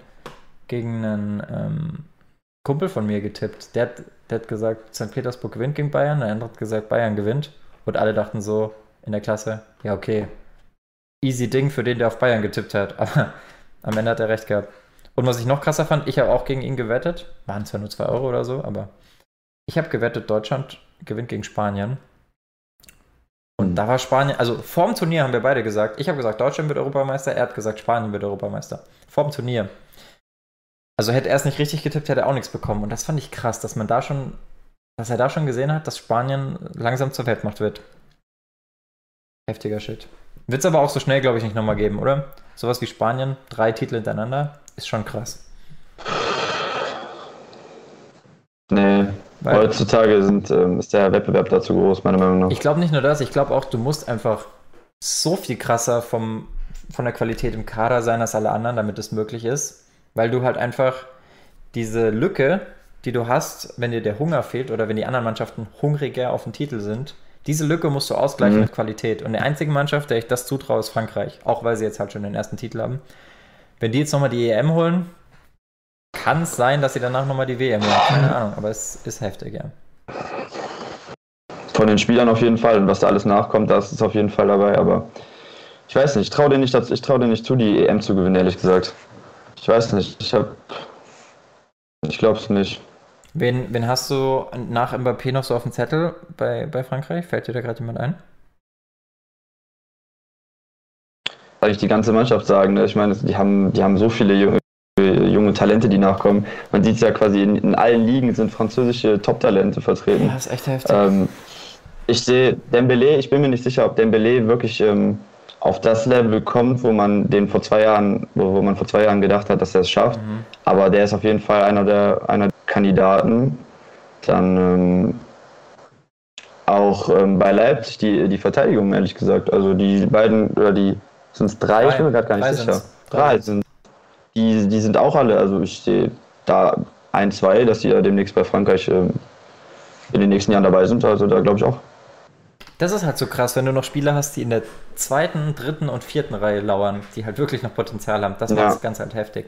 gegen einen ähm, Kumpel von mir getippt. Der hat, der hat gesagt, St. Petersburg gewinnt gegen Bayern, der andere hat gesagt, Bayern gewinnt. Und alle dachten so in der Klasse, ja okay, easy Ding für den, der auf Bayern getippt hat. Aber am Ende hat er recht gehabt. Und was ich noch krasser fand, ich habe auch gegen ihn gewettet. Waren zwar nur 2 Euro oder so, aber ich habe gewettet, Deutschland gewinnt gegen Spanien. Und da war Spanien, also vorm Turnier haben wir beide gesagt, ich habe gesagt, Deutschland wird Europameister, er hat gesagt, Spanien wird Europameister. Vorm Turnier. Also hätte er es nicht richtig getippt, hätte er auch nichts bekommen. Und das fand ich krass, dass man da schon, dass er da schon gesehen hat, dass Spanien langsam zur Weltmacht wird. Heftiger Shit. Wird es aber auch so schnell, glaube ich, nicht nochmal geben, oder? Sowas wie Spanien, drei Titel hintereinander, ist schon krass. Nee, weil Heutzutage sind, ähm, ist der Wettbewerb dazu groß, meiner Meinung nach. Ich glaube nicht nur das, ich glaube auch, du musst einfach so viel krasser vom, von der Qualität im Kader sein als alle anderen, damit es möglich ist. Weil du halt einfach diese Lücke, die du hast, wenn dir der Hunger fehlt oder wenn die anderen Mannschaften hungriger auf den Titel sind, diese Lücke musst du ausgleichen mhm. mit Qualität. Und die einzige Mannschaft, der ich das zutraue, ist Frankreich. Auch weil sie jetzt halt schon den ersten Titel haben. Wenn die jetzt nochmal die EM holen, kann es sein, dass sie danach nochmal die WM holen. Keine Ahnung, aber es ist heftig, ja. Von den Spielern auf jeden Fall. Und was da alles nachkommt, da ist auf jeden Fall dabei. Aber ich weiß nicht, ich traue denen nicht, ich denen nicht zu, die EM zu gewinnen, ehrlich gesagt. Ich weiß nicht, ich habe. Ich glaube es nicht. Wen, wen hast du nach Mbappé noch so auf dem Zettel bei, bei Frankreich? Fällt dir da gerade jemand ein? Soll ich die ganze Mannschaft sagen? Ne? Ich meine, die haben, die haben so viele junge, junge Talente, die nachkommen. Man sieht es ja quasi in, in, allen Ligen sind französische Top-Talente vertreten. Ja, das ist echt heftig. Ähm, ich sehe Dembele, ich bin mir nicht sicher, ob Dembele wirklich ähm, auf das Level kommt, wo man den vor zwei Jahren, wo, wo man vor zwei Jahren gedacht hat, dass er es schafft. Mhm. Aber der ist auf jeden Fall einer der, einer der Kandidaten. Dann ähm, auch ähm, bei Leipzig die, die Verteidigung, ehrlich gesagt. Also die beiden, oder die sind es drei, drei, ich bin mir gerade gar nicht drei sicher. Drei sind die, die sind auch alle, also ich sehe da ein, zwei, dass die ja demnächst bei Frankreich ähm, in den nächsten Jahren dabei sind. Also da glaube ich auch. Das ist halt so krass, wenn du noch Spieler hast, die in der zweiten, dritten und vierten Reihe lauern, die halt wirklich noch Potenzial haben. Das ja. macht ganz halt heftig.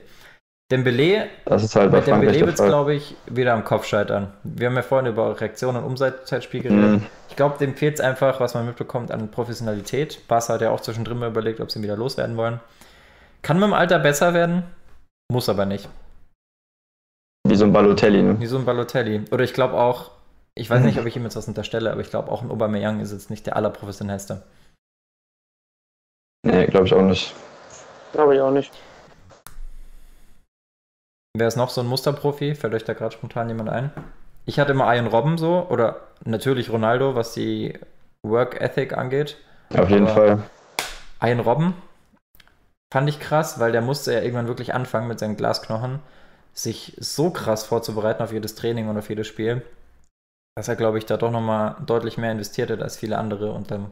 Dembele, das ist halt bei Dembele wird es, glaube ich, wieder am Kopf scheitern. Wir haben ja vorhin über Reaktionen und Umsetzzeitspiel geredet. Mhm. Ich glaube, dem fehlt es einfach, was man mitbekommt, an Professionalität. Barca hat ja auch zwischendrin mal überlegt, ob sie ihn wieder loswerden wollen. Kann mit dem Alter besser werden, muss aber nicht. Wie so ein Balotelli, ne? Wie so ein Balotelli. Oder ich glaube auch, ich weiß nicht, ob ich ihm jetzt was unterstelle, aber ich glaube auch ein Aubameyang ist jetzt nicht der allerprofessionellste. Nee, glaube ich auch nicht. Glaube ich auch nicht. Wer ist noch so ein Musterprofi? Fällt euch da gerade spontan jemand ein? Ich hatte immer Ian Robben so, oder natürlich Ronaldo, was die Work Ethic angeht. Auf jeden Fall. Ian Robben fand ich krass, weil der musste ja irgendwann wirklich anfangen mit seinen Glasknochen, sich so krass vorzubereiten auf jedes Training und auf jedes Spiel, dass er, glaube ich, da doch nochmal deutlich mehr investiert hat als viele andere und dann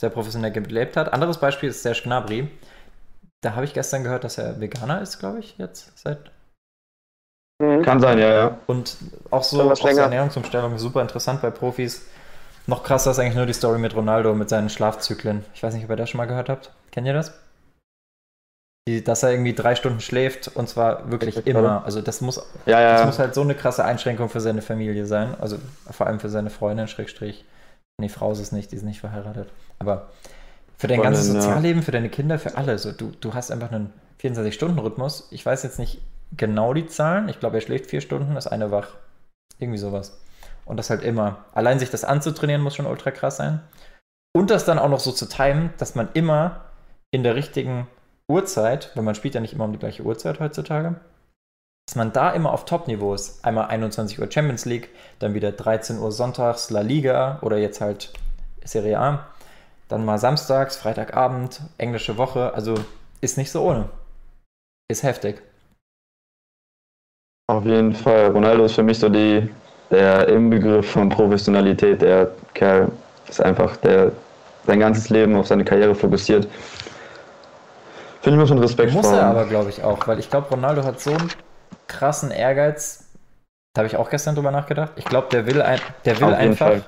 sehr professionell gelebt hat. Anderes Beispiel ist Serge Gnabry. Da habe ich gestern gehört, dass er Veganer ist, glaube ich, jetzt seit Mhm. Kann sein, ja, ja. Und auch so, so länger. Ernährungsumstellung, super interessant bei Profis. Noch krasser ist eigentlich nur die Story mit Ronaldo, mit seinen Schlafzyklen. Ich weiß nicht, ob ihr das schon mal gehört habt. Kennt ihr das? Dass er irgendwie drei Stunden schläft und zwar wirklich Ja, immer. Also das muss, Ja, das ja. muss halt so eine krasse Einschränkung für seine Familie sein. Also vor allem für seine Freundin, Schrägstrich. Nee, Frau ist es nicht, die ist nicht verheiratet. Aber für dein Freundin, ganzes ja. Sozialleben, für deine Kinder, für alle. So, du, du hast einfach einen 24-Stunden-Rhythmus. Ich weiß jetzt nicht genau die Zahlen. Ich glaube, er schläft vier Stunden, ist eine wach. Irgendwie sowas. Und das halt immer. Allein sich das anzutrainieren muss schon ultra krass sein. Und das dann auch noch so zu timen, dass man immer in der richtigen Uhrzeit, weil man spielt ja nicht immer um die gleiche Uhrzeit heutzutage, dass man da immer auf Top-Niveau ist. Einmal 21 Uhr Champions League, dann wieder 13 Uhr sonntags La Liga oder jetzt halt Serie A. Dann mal samstags, Freitagabend, englische Woche. Also ist nicht so ohne. Ist heftig. Auf jeden Fall. Ronaldo ist für mich so die, der Inbegriff von Professionalität. Der Kerl ist einfach, der sein ganzes Leben auf seine Karriere fokussiert. Finde ich mir schon Respekt Muss er aber, glaube ich, auch, weil ich glaube, Ronaldo hat so einen krassen Ehrgeiz. Da habe ich auch gestern drüber nachgedacht. Ich glaube, der will, ein, der will einfach Fall.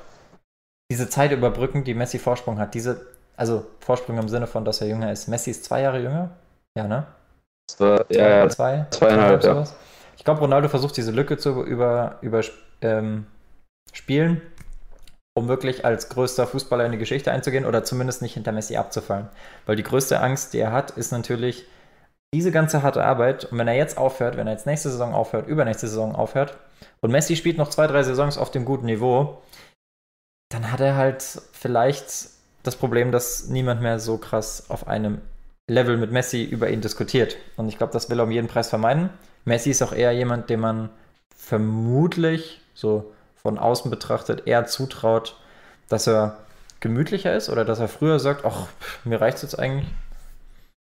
diese Zeit überbrücken, die Messi Vorsprung hat. Diese, also Vorsprung im Sinne von, dass er jünger ist. Messi ist zwei Jahre jünger. Ja, ne? War- Ja, zwei, zweieinhalb, ja. Ich glaube, Ronaldo versucht diese Lücke zu über, über ähm, spielen, um wirklich als größter Fußballer in die Geschichte einzugehen oder zumindest nicht hinter Messi abzufallen. Weil die größte Angst, die er hat, ist natürlich diese ganze harte Arbeit. Und wenn er jetzt aufhört, wenn er jetzt nächste Saison aufhört, übernächste Saison aufhört und Messi spielt noch zwei, drei Saisons auf dem guten Niveau, dann hat er halt vielleicht das Problem, dass niemand mehr so krass auf einem Level mit Messi über ihn diskutiert. Und ich glaube, das will er um jeden Preis vermeiden. Messi ist auch eher jemand, dem man vermutlich so von außen betrachtet eher zutraut, dass er gemütlicher ist oder dass er früher sagt, ach, mir reicht's jetzt eigentlich.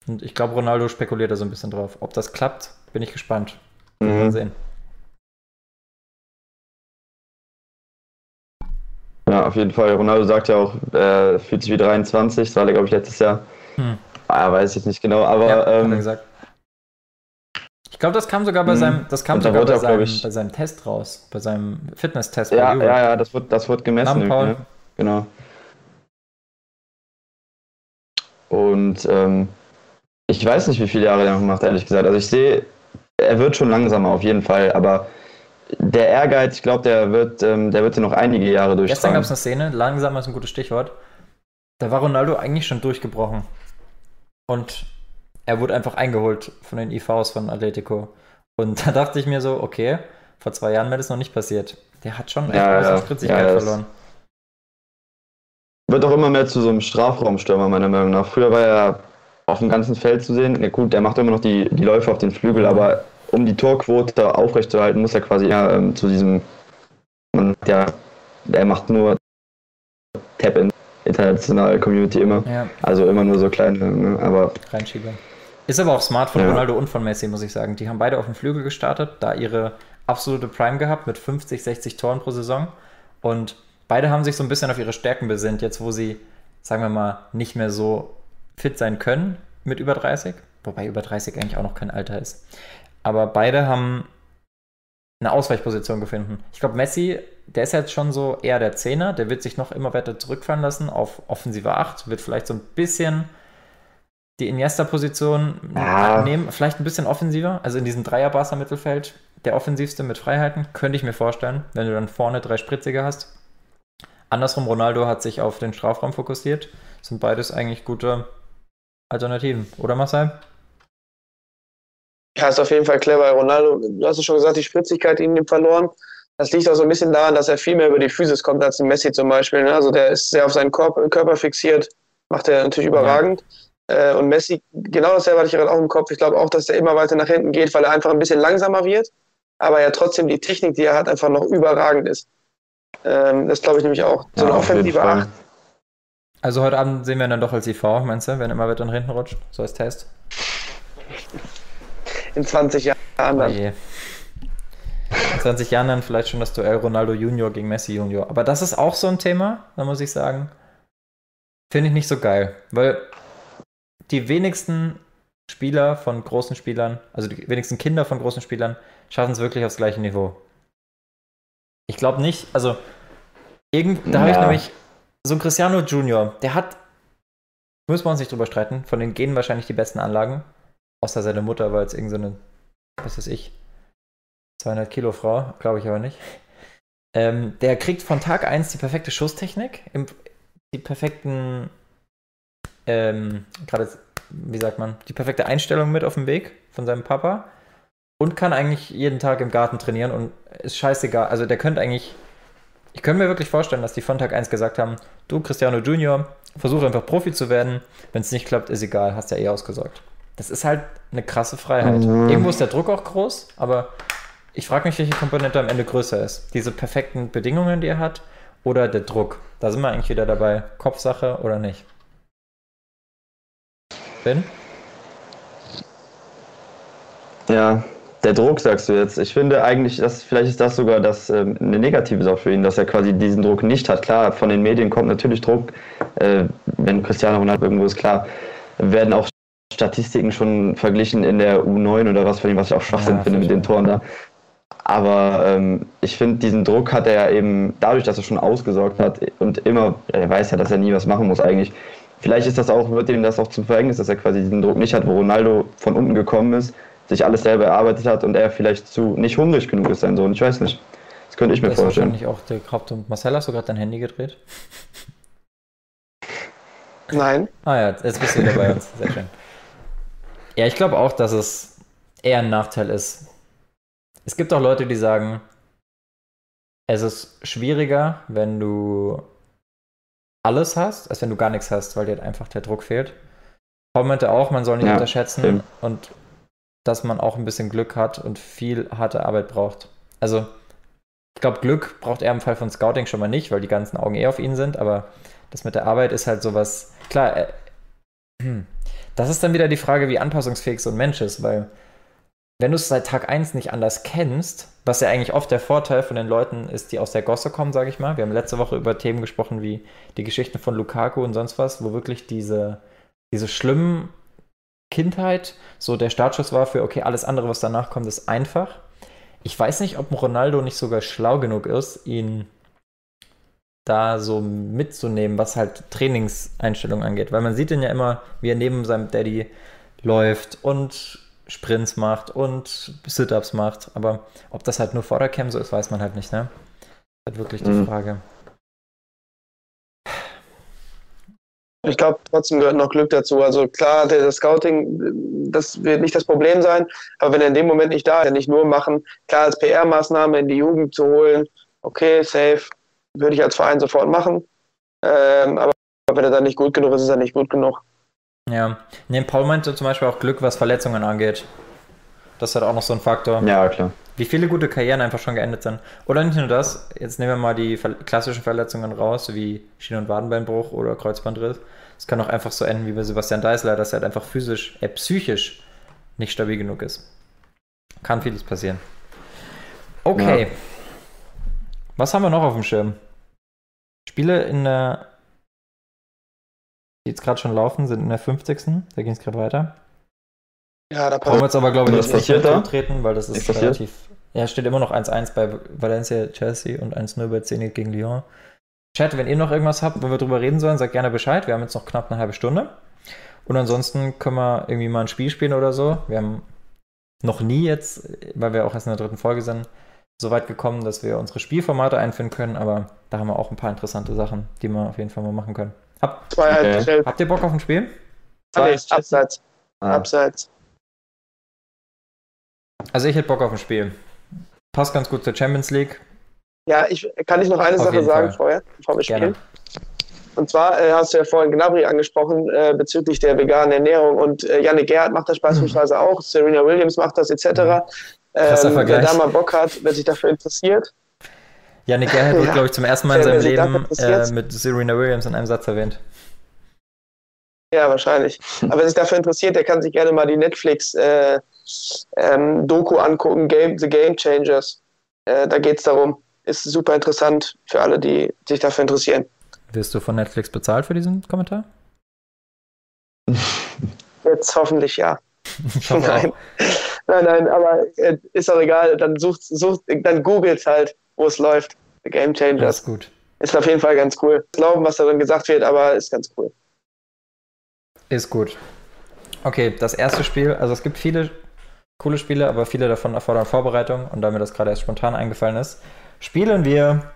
Und ich glaube, Ronaldo spekuliert da so ein bisschen drauf. Ob das klappt, bin ich gespannt. Mal Mhm. sehen. Ja, auf jeden Fall. Ronaldo sagt ja auch, er fühlt sich wie 23. Das war, glaube ich, letztes Jahr. Hm. Ah, weiß ich nicht genau, aber ja, ähm, gesagt. Ich glaube, das kam sogar bei Mhm. seinem, das kam sogar bei auch, seinem, ich- bei seinem Test raus, bei seinem Fitness-Test ja, ja, ja, das wird, das wird gemessen. Irgendwie, ne? Genau. Und ähm, ich weiß nicht, wie viele Jahre er noch macht, ehrlich gesagt. Also ich sehe, er wird schon langsamer auf jeden Fall, aber der Ehrgeiz, ich glaube, der wird, ähm, der wird ja noch einige Jahre Gestern gab durchtragen. es eine Szene, langsam ist ein gutes Stichwort. Da war Ronaldo eigentlich schon durchgebrochen. Und er wurde einfach eingeholt von den IVs von Atletico. Und da dachte ich mir so, okay, vor zwei Jahren wäre das noch nicht passiert. Der hat schon echt Ja, ja. Spritzigkeit Ja, verloren. Wird auch immer mehr zu so einem Strafraumstürmer, meiner Meinung nach. Früher war er auf dem ganzen Feld zu sehen. Ja gut, der macht immer noch die, die Läufe auf den Flügel, aber um die Torquote aufrechtzuerhalten, muss er quasi eher ähm, zu diesem, man, ja, er macht nur Tap-in, internationale Community immer. Ja, Also immer nur so kleine, ne? aber Reinschieber. Ist aber auch smart von Ja. Ronaldo und von Messi, muss ich sagen. Die haben beide auf dem Flügel gestartet, da ihre absolute Prime gehabt mit 50, 60 Toren pro Saison. Und beide haben sich so ein bisschen auf ihre Stärken besinnt, jetzt wo sie, sagen wir mal, nicht mehr so fit sein können mit über 30. Wobei über 30 eigentlich auch noch kein Alter ist. Aber beide haben eine Ausweichposition gefunden. Ich glaube, Messi, der ist jetzt schon so eher der Zehner, der wird sich noch immer weiter zurückfallen lassen auf offensive 8, wird vielleicht so ein bisschen die Iniesta-Position Ja. nehmen, vielleicht ein bisschen offensiver, also in diesem Dreier-Barca-Mittelfeld, der offensivste mit Freiheiten, könnte ich mir vorstellen, wenn du dann vorne drei Spritzige hast. Andersrum, Ronaldo hat sich auf den Strafraum fokussiert. Sind beides eigentlich gute Alternativen, oder Marcel? Ja, ist auf jeden Fall clever. Ronaldo, du hast es schon gesagt, die Spritzigkeit ihm verloren. Das liegt auch so ein bisschen daran, dass er viel mehr über die Physis kommt als ein Messi zum Beispiel. Ne? Also der ist sehr auf seinen Körper fixiert, macht er natürlich überragend. Äh, und Messi, genau dasselbe hatte ich gerade auch im Kopf. Ich glaube auch, dass er immer weiter nach hinten geht, weil er einfach ein bisschen langsamer wird, aber ja trotzdem die Technik, die er hat, einfach noch überragend ist. Ähm, das glaube ich nämlich auch. So Ja, eine jeden offensive Fall. Acht. Also heute Abend sehen wir ihn dann doch als IV, meinst du, wenn er immer weiter nach hinten rutscht? So als Test? in 20 Jahren Oh dann. je. In 20 Jahren dann vielleicht schon das Duell Ronaldo Junior gegen Messi Junior. Aber das ist auch so ein Thema, da muss ich sagen. Finde ich nicht so geil. Weil die wenigsten Spieler von großen Spielern, also die wenigsten Kinder von großen Spielern, schaffen es wirklich aufs gleiche Niveau. Ich glaube nicht, also irgend, da habe ich Ja. nämlich so ein Cristiano Junior, der hat, müssen wir uns nicht drüber streiten, von den Genen wahrscheinlich die besten Anlagen. Außer seine Mutter war jetzt irgend so was weiß ich, 200 Kilo Frau, glaube ich aber nicht. Ähm, der kriegt von Tag 1 die perfekte Schusstechnik, im, die perfekten, ähm, gerade, wie sagt man, die perfekte Einstellung mit auf dem Weg von seinem Papa und kann eigentlich jeden Tag im Garten trainieren und ist scheißegal. Also der könnte eigentlich, ich könnte mir wirklich vorstellen, dass die von Tag 1 gesagt haben, du Cristiano Junior, versuch einfach Profi zu werden, wenn es nicht klappt, ist egal, hast ja eh ausgesorgt. Das ist halt eine krasse Freiheit. Mhm. Irgendwo ist der Druck auch groß, aber ich frage mich, welche Komponente am Ende größer ist. Diese perfekten Bedingungen, die er hat, oder der Druck. Da sind wir eigentlich wieder dabei, Kopfsache oder nicht. Ben? Ja, der Druck, sagst du jetzt. Ich finde eigentlich, dass vielleicht ist das sogar das ähm, eine negative Sache für ihn, dass er quasi diesen Druck nicht hat. Klar, von den Medien kommt natürlich Druck. Äh, wenn Cristiano Ronaldo irgendwo ist, klar, werden auch Statistiken schon verglichen in der U9 oder was von ihm, was ich auch Schwachsinn Ja, finde mit den Toren da. Aber ähm, ich finde, diesen Druck hat er ja eben dadurch, dass er schon ausgesorgt hat und immer, er weiß ja, dass er nie was machen muss eigentlich. Vielleicht ist das auch, wird ihm das auch zum Verhängnis, dass er quasi diesen Druck nicht hat, wo Ronaldo von unten gekommen ist, sich alles selber erarbeitet hat und er vielleicht zu nicht hungrig genug ist, sein Sohn. Ich weiß nicht. Das könnte ich mir Das ist vorstellen. wahrscheinlich auch der und Marcel, hast du gerade dein Handy gedreht? Nein. Ah ja, jetzt bist du wieder bei uns. Sehr schön. Ja, ich glaube auch, dass es eher ein Nachteil ist. Es gibt auch Leute, die sagen, es ist schwieriger, wenn du alles hast, als wenn du gar nichts hast, weil dir halt einfach der Druck fehlt. Paul meinte auch, man soll nicht Ja, unterschätzen stimmt. und dass man auch ein bisschen Glück hat und viel harte Arbeit braucht. Also, ich glaube, Glück braucht er im Fall von Scouting schon mal nicht, weil die ganzen Augen eh auf ihn sind, aber das mit der Arbeit ist halt sowas. Klar, äh, das ist dann wieder die Frage, wie anpassungsfähig so ein Mensch ist, weil wenn du es seit Tag 1 nicht anders kennst, was ja eigentlich oft der Vorteil von den Leuten ist, die aus der Gosse kommen, sage ich mal. Wir haben letzte Woche über Themen gesprochen wie die Geschichten von Lukaku und sonst was, wo wirklich diese, diese schlimmen Kindheit so der Startschuss war für, okay, alles andere, was danach kommt, ist einfach. Ich weiß nicht, ob Ronaldo nicht sogar schlau genug ist, ihn da so mitzunehmen, was halt Trainingseinstellungen angeht. Weil man sieht ihn ja immer, wie er neben seinem Daddy läuft und Sprints macht und Sit-Ups macht. Aber ob das halt nur vor der Cam so ist, weiß man halt nicht, ne? Das ist halt wirklich die Mhm. Frage. Ich glaube, trotzdem gehört noch Glück dazu. Also klar, der, das Scouting, das wird nicht das Problem sein, aber wenn er in dem Moment nicht da ist, nicht nur machen, klar als PR-Maßnahme in die Jugend zu holen, okay, safe, würde ich als Verein sofort machen. Ähm, aber wenn er dann nicht gut genug ist, ist er nicht gut genug. Ja. Ne, Paul meinte zum Beispiel auch Glück, was Verletzungen angeht. Das ist halt auch noch so ein Faktor. Ja, klar. Wie viele gute Karrieren einfach schon geendet sind. Oder nicht nur das, jetzt nehmen wir mal die ver klassischen Verletzungen raus, wie Schien- und Wadenbeinbruch oder Kreuzbandriss. Es kann auch einfach so enden wie bei Sebastian Deißler, dass er halt einfach physisch, äh, psychisch nicht stabil genug ist. Kann vieles passieren. Okay. Ja. Was haben wir noch auf dem Schirm? Spiele in der, die jetzt gerade schon laufen, sind in der 50. Da ging es gerade weiter. Ja, da Brauchen wir jetzt aber, glaube ich, nicht treten, weil das ist passiert? relativ. Ja, steht immer noch 1-1 bei Valencia Chelsea und 1-0 bei Zenit gegen Lyon. Chat, wenn ihr noch irgendwas habt, wo wir drüber reden sollen, sagt gerne Bescheid. Wir haben jetzt noch knapp eine halbe Stunde. Und ansonsten können wir irgendwie mal ein Spiel spielen oder so. Wir haben noch nie jetzt, weil wir auch erst in der dritten Folge sind, so weit gekommen, dass wir unsere Spielformate einführen können. Aber da haben wir auch ein paar interessante Sachen, die wir auf jeden Fall mal machen können. Hab, Zwei Okay. habt ihr Bock auf ein Spiel? Nee, abseits. Ah, Abseits. Also ich hätte Bock auf ein Spiel. Passt ganz gut zur Champions League. Ja, ich, kann ich noch eine Auf Sache sagen Fall. vorher, bevor wir Gerne. spielen? Und zwar äh, hast du ja vorhin Gnabry angesprochen äh, bezüglich der veganen Ernährung und äh, Yannick Gerhardt macht das beispielsweise auch, Serena Williams macht das etc. Ähm, wer da mal Bock hat, wer sich dafür interessiert, Janik Gerhardt wird, Ja. glaube ich, zum ersten Mal in seinem Leben äh, mit Serena Williams in einem Satz erwähnt. ja wahrscheinlich. Aber wer sich dafür interessiert, der kann sich gerne mal die Netflix äh, ähm, angucken, Game, The Game Changers. Äh, da geht es darum. Ist super interessant für alle, die sich dafür interessieren. Wirst du von Netflix bezahlt für diesen Kommentar? Jetzt hoffentlich ja. Nein. Nein, nein, aber äh, ist auch egal. Dann sucht, sucht dann googelt halt, wo es läuft. The Game Das Changers. ist gut. Ist auf jeden Fall ganz cool. Glauben, was darin gesagt wird, aber ist ganz cool. Ist gut. Okay, das erste Spiel, also es gibt viele coole Spiele, aber viele davon erfordern Vorbereitung und da mir das gerade erst spontan eingefallen ist, spielen wir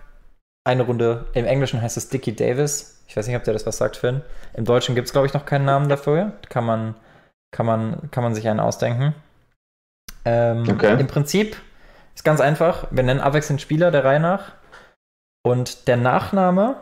eine Runde. Im Englischen heißt es Dickie Davis. Ich weiß nicht, ob der das was sagt, Finn. Im Deutschen gibt es, glaube ich, noch keinen Namen dafür. Kann man, kann man, kann man sich einen ausdenken. Ähm, Okay. Im Prinzip ist ganz einfach. Wir nennen abwechselnd Spieler der Reihe nach. Und der Nachname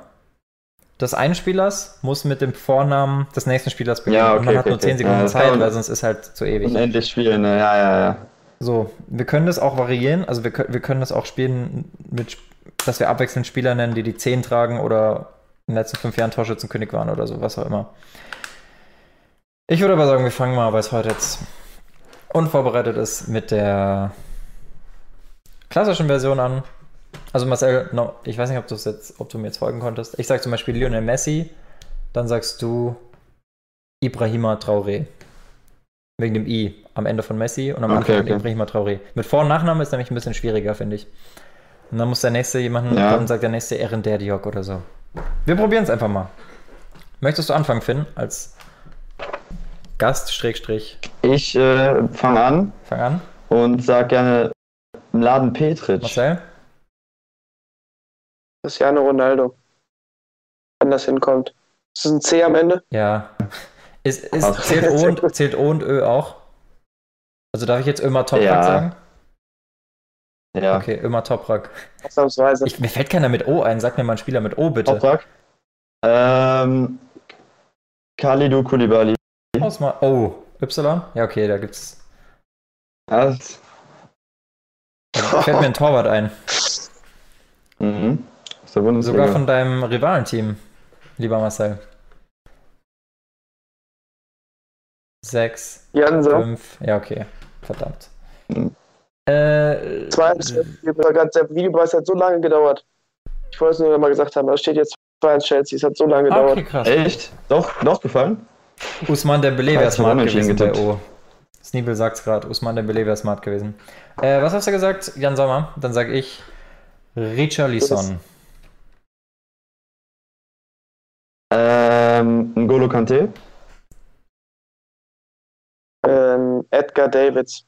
des einen Spielers muss mit dem Vornamen des nächsten Spielers beginnen. Ja, und man okay, hat okay, nur 10 okay. Sekunden Ja, Zeit, weil sonst ist halt zu ewig. Unendlich spielen, ne? ja, ja, ja. So, wir können das auch variieren. Also wir, können- wir können das auch spielen mit, dass wir abwechselnd Spieler nennen, die die 10 tragen oder in den letzten fünf Jahren Torschützenkönig waren oder so, was auch immer. Ich würde aber sagen, wir fangen mal, weil es heute jetzt unvorbereitet ist, mit der klassischen Version an. Also Marcel, no, ich weiß nicht, ob, jetzt, ob du mir jetzt folgen konntest. Ich sage zum Beispiel Lionel Messi, dann sagst du Ibrahima Traoré. Wegen dem I am Ende von Messi und am Okay, Anfang von okay. Ibrahima Traoré. Mit Vor- und Nachnamen ist nämlich ein bisschen schwieriger, finde ich. Und dann muss der nächste jemanden, Ja. dann sagt der nächste Erin Derdiok oder so. Wir probieren es einfach mal. Möchtest du anfangen, Finn, als Gast, Schrägstrich, Ich äh, fange an fang an. und sag gerne Mladen Petric. Marcel? Cristiano Ronaldo. Wenn das hinkommt. Ist das ein C am Ende? Ja. Ist, ist, zählt, o und, zählt O und Ö auch? Also darf ich jetzt Ömer Toprak Ja. sagen? Ja. Okay, Ömer Toprak. Ausnahmsweise. Ich, mir fällt keiner mit O ein. Sag mir mal einen Spieler mit O, bitte. Toprak. Ähm, Khalidou Koulibaly. Ausmal. Oh, Y? Ja, okay, da gibt's. Da fällt mir ein Torwart ein. mhm. Der. Sogar von deinem Rivalenteam, lieber Marcel. Sechs, Janse. fünf. Ja, okay. Verdammt. Mhm. Äh, Zwei, der Videobeweis hat so lange gedauert. Ich wollte es nur mal gesagt haben, da steht jetzt 2-1 Chelsea, es hat so lange gedauert. okay, krass. Echt? Doch, doch gefallen? Usman Dembele wäre Hat's mal gewesen bei. O. Sneebel sagt's gerade, Usman Dembele wäre smart gewesen. Äh, was hast du gesagt, Jan Sommer? Dann sag ich Richarlison. Ähm, N'Golo Kante. Ähm, Edgar Davids.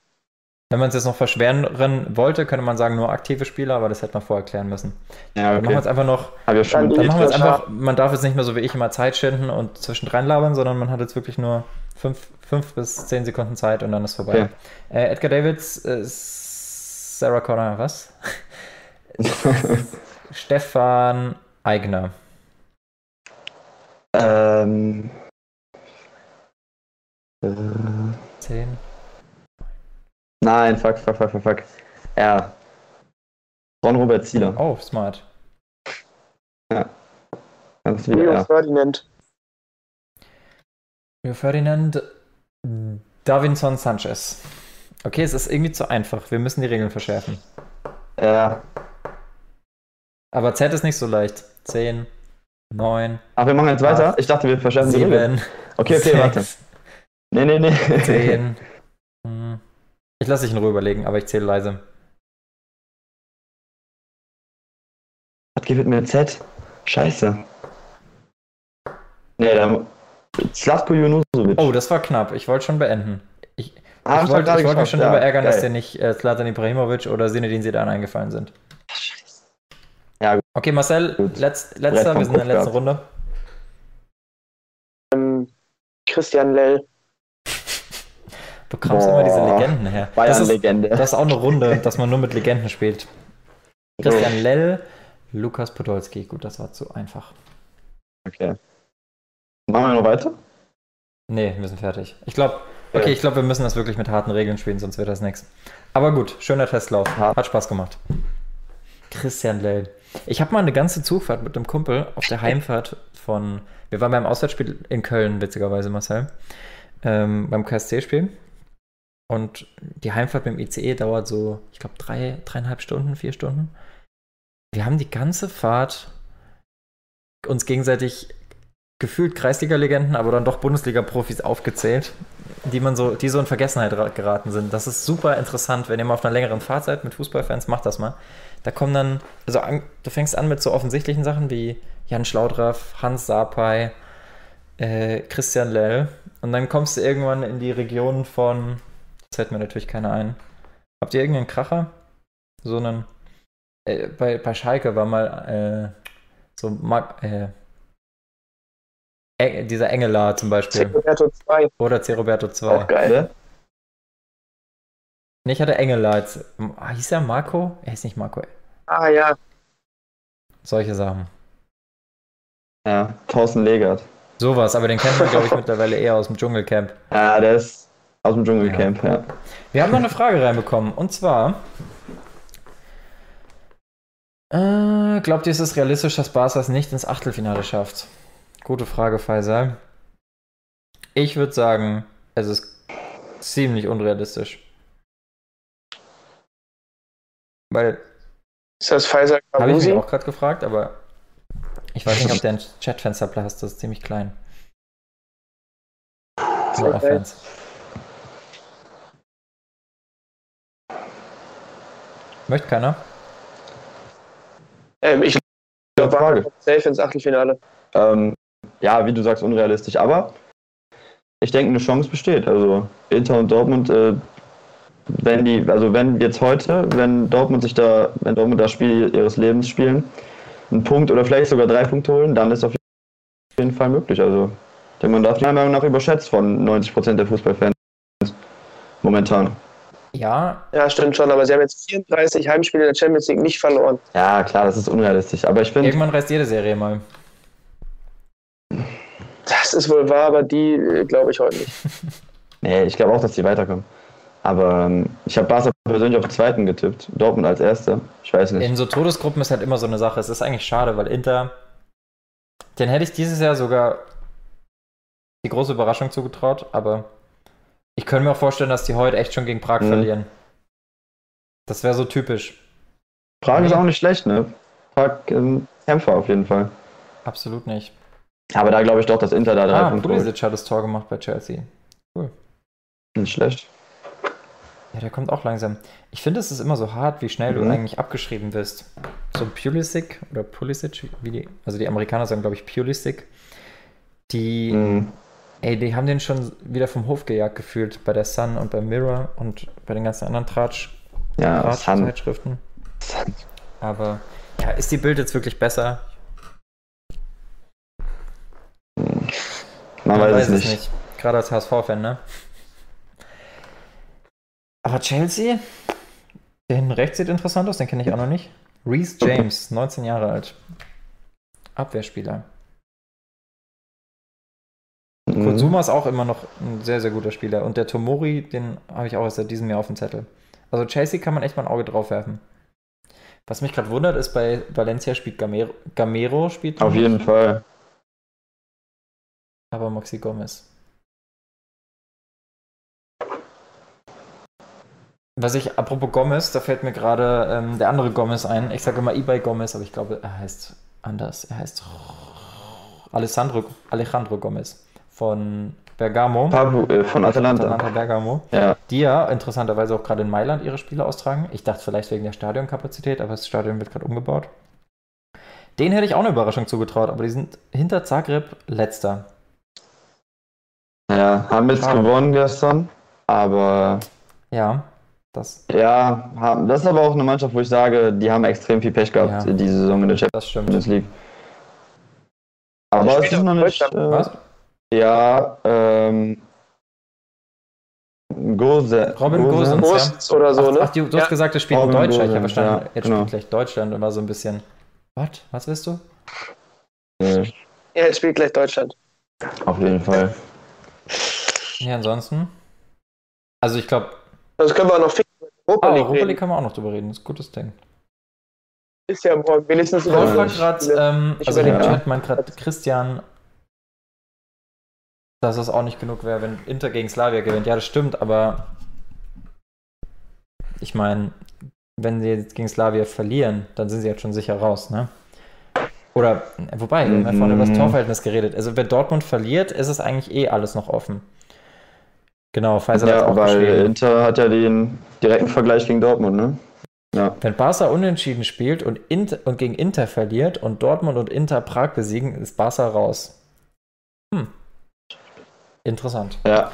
Wenn man es jetzt noch verschweren wollte, könnte man sagen, nur aktive Spieler, aber das hätte man vorher klären müssen. Ja, Dann machen wir okay. jetzt einfach noch Hab ja schon. Dann machen wir jetzt Niklas einfach, man darf jetzt nicht mehr so wie ich immer Zeit schinden und zwischendrin labern, sondern man hat jetzt wirklich nur fünf, fünf bis zehn Sekunden Zeit und dann ist vorbei. Okay. Äh, Edgar Davids, äh, Sarah Connor, was? Stefan Eigner. ähm, äh, Zehn. nein, fuck, fuck, fuck, fuck, fuck. R. Ron-Robert Zieler. Oh, smart. Ganz wieder Rio R. Ferdinand. Rio Ferdinand Davinson Sanchez. Okay, es ist irgendwie zu einfach. Wir müssen die Regeln verschärfen. R. Aber Z ist nicht so leicht. Zehn, neun, Ach, wir machen jetzt weiter? Acht, Ich dachte, wir verschärfen die Regeln. Okay, okay, warte. sechs, Nee, nee, nee. 10. Hm. Ich lasse dich in Ruhe überlegen, aber ich zähle leise. Was gibt mit Z? Scheiße. Nee, dann. Slatko Junusovic. Oh, das war knapp. Ich wollte schon beenden. Ich, Ah, ich hab's wollte gerade ich wollte mich geschafft, schon ja, darüber ärgern, dass geil. dir nicht äh, Zlatan Ibrahimovic oder Zinedine Zidane eingefallen sind. Scheiße. Ja, gut. Okay, Marcel, Gut. letzt, letzter, wir sind in der letzten Runde. Ähm, Christian Lell. Du kommst immer diese. Legenden her. Das ist, Bayern-Legende. das ist auch eine Runde, dass man nur mit Legenden spielt. Christian Lell, Lukas Podolski. Gut, das war zu einfach. Okay. Machen wir noch weiter? Nee, wir sind fertig. Ich glaube, okay, Ja. ich glaube, wir müssen das wirklich mit harten Regeln spielen, sonst wird das nichts. Aber gut, schöner Testlauf. Hat Spaß gemacht. Christian Lell. Ich habe mal eine ganze Zugfahrt mit einem Kumpel auf der Heimfahrt von. Wir waren beim Auswärtsspiel in Köln, witzigerweise, Marcel. Ähm, beim KSC-Spiel. Und die Heimfahrt mit dem ICE dauert so, ich glaube, drei, dreieinhalb Stunden, vier Stunden. Wir haben die ganze Fahrt uns gegenseitig gefühlt Kreisliga-Legenden, aber dann doch Bundesliga-Profis aufgezählt, die man so, die so in Vergessenheit ra- geraten sind. Das ist super interessant, wenn ihr mal auf einer längeren Fahrt seid mit Fußballfans, macht das mal. Da kommen dann, also an, du fängst an mit so offensichtlichen Sachen wie Jan Schlaudraff, Hans Sapai, äh, Christian Lell und dann kommst du irgendwann in die Region von, das fällt mir natürlich keiner ein. Habt ihr irgendeinen Kracher? So einen, äh, bei, bei Schalke war mal äh, so Mag, äh, Dieser Engelar zum Beispiel. Roberto 2. Oder C. Roberto 2. Auch geil. Wer? Nee, ich hatte Engelar jetzt. Ah, Hieß er Marco? Er ist nicht Marco. Ah ja, Solche Sachen. Ja, Thorsten Legert. Sowas, aber den kennt man, glaube ich, mittlerweile eher aus dem Dschungelcamp. Ja, der ist aus dem Dschungelcamp, ja. Wir haben noch eine Frage reinbekommen. Und zwar. Äh, glaubt ihr, ist es realistisch, dass Barca es nicht ins Achtelfinale schafft? Gute Frage, Faisal. Ich würde sagen, es ist ziemlich unrealistisch. Weil ist das Pfizer Habe ich mich auch gerade gefragt, aber ich weiß nicht, ob der ein Chatfenster passt. Das ist ziemlich klein. So, Okay. Fans. Möchte keiner? Ähm, ich glaube, safe ins Achtelfinale. Ähm, ja, wie du sagst, unrealistisch, aber ich denke, eine Chance besteht. Also Inter und Dortmund, äh, wenn die, also wenn jetzt heute, wenn Dortmund sich da, wenn Dortmund das Spiel ihres Lebens spielen, einen Punkt oder vielleicht sogar drei Punkte holen, dann ist auf jeden Fall möglich. Also denn man darf meiner Meinung nach überschätzt von 90% der Fußballfans momentan. Ja, Ja, stimmt schon, aber sie haben jetzt 34 Heimspiele in der Champions League nicht verloren. Ja, klar, das ist unrealistisch. Aber ich finde, irgendwann reißt jede Serie mal. Das ist wohl wahr, aber die äh, glaube ich heute nicht. nee, ich glaube auch, dass die weiterkommen. Aber ähm, ich habe Barca persönlich auf den zweiten getippt. Dortmund als Erster. Ich weiß nicht. In so Todesgruppen ist halt immer so eine Sache. Es ist eigentlich schade, weil Inter, den hätte ich dieses Jahr sogar die große Überraschung zugetraut, aber ich könnte mir auch vorstellen, dass die heute echt schon gegen Prag Mhm. verlieren. Das wäre so typisch. Prag ist auch nicht schlecht, ne? Prag ähm, Kämpfer auf jeden Fall. Absolut nicht. Aber da glaube ich doch, dass Inter da drei Ah, Punkte holt. Pulisic hat das Tor gemacht bei Chelsea. Nicht schlecht. Ja, der kommt auch langsam. Ich finde, es ist immer so hart, wie schnell du Mhm. eigentlich abgeschrieben wirst. So Pulisic oder Pulisic, wie die, also die Amerikaner sagen, glaube ich, Pulisic. Die, Mhm. ey, die haben den schon wieder vom Hof gejagt gefühlt bei der Sun und beim Mirror und bei den ganzen anderen Tratsch, Ja, Sun. Tratsch-Zeitschriften. Aber ja, ist die Bild jetzt wirklich besser? Man, weiß, es nicht. Gerade als HSV-Fan, ne? Aber Chelsea, der hinten rechts sieht interessant aus, den kenne ich auch noch nicht. Reese James, 19 Jahre alt. Abwehrspieler. Mhm. Kurzuma ist auch immer noch ein sehr, sehr guter Spieler. Und der Tomori, den habe ich auch erst seit diesem Jahr auf dem Zettel. Also Chelsea kann man echt mal ein Auge drauf werfen. Was mich gerade wundert, ist, bei Valencia spielt Gamero, Gamero spielt Auf nicht, jeden Fall. Aber Moxie Gomez. Was ich, apropos Gomez, da fällt mir gerade ähm, der andere Gomez ein. Ich sage immer eBay Gomez, aber ich glaube, er heißt anders. Er heißt Alessandro, Alejandro Gomez von Bergamo. Pablo, äh, von Atalanta. Atalanta Bergamo. Ja. Die ja interessanterweise auch gerade in Mailand ihre Spiele austragen. Ich dachte vielleicht wegen der Stadionkapazität, aber das Stadion wird gerade umgebaut. Den hätte ich auch eine Überraschung zugetraut, aber die sind hinter Zagreb letzter. Ja, haben jetzt Schade. gewonnen gestern. Aber Ja, das, ja, haben, das ist aber auch eine Mannschaft, wo ich sage, die haben extrem viel Pech gehabt Ja. diese Saison in der das stimmt. Champions League. Aber es ist noch in nicht. Deutschland. Äh, Was? Ja, ähm. Gose. Robin Gosens. Ja. Brust oder so, ach, ne? ach, du, du hast Ja. gesagt, das spielt ein Robin Deutscher. Ich habe Gosens, verstanden, ja, jetzt genau. spielt gleich Deutschland und war so ein bisschen. Was? Was willst du? Ja, jetzt spielt gleich Deutschland. Auf jeden Fall. Ja, ansonsten. Also ich glaube, Also können wir auch noch über Europa ah, League Europa reden. League kann man auch noch drüber reden. Das ist ein gutes Ding. Ist ja morgen wenigstens Ja, über fragt gerade, ähm, also im. Chat meint gerade Christian, dass es auch nicht genug wäre, wenn Inter gegen Slavia gewinnt. Ja, das stimmt, aber ich meine, wenn sie jetzt gegen Slavia verlieren, dann sind sie jetzt schon sicher raus, ne? Oder, wobei, wir haben ja vorhin über das Mhm. Torverhältnis geredet. Also, wenn Dortmund verliert, ist es eigentlich eh alles noch offen. Genau, Pfizer hat Ja, auch weil geschrieben. Inter hat ja den direkten Vergleich gegen Dortmund, ne? Ja. Wenn Barca unentschieden spielt und, Inter, und gegen Inter verliert und Dortmund und Inter Prag besiegen, ist Barca raus. Hm. Interessant. Ja.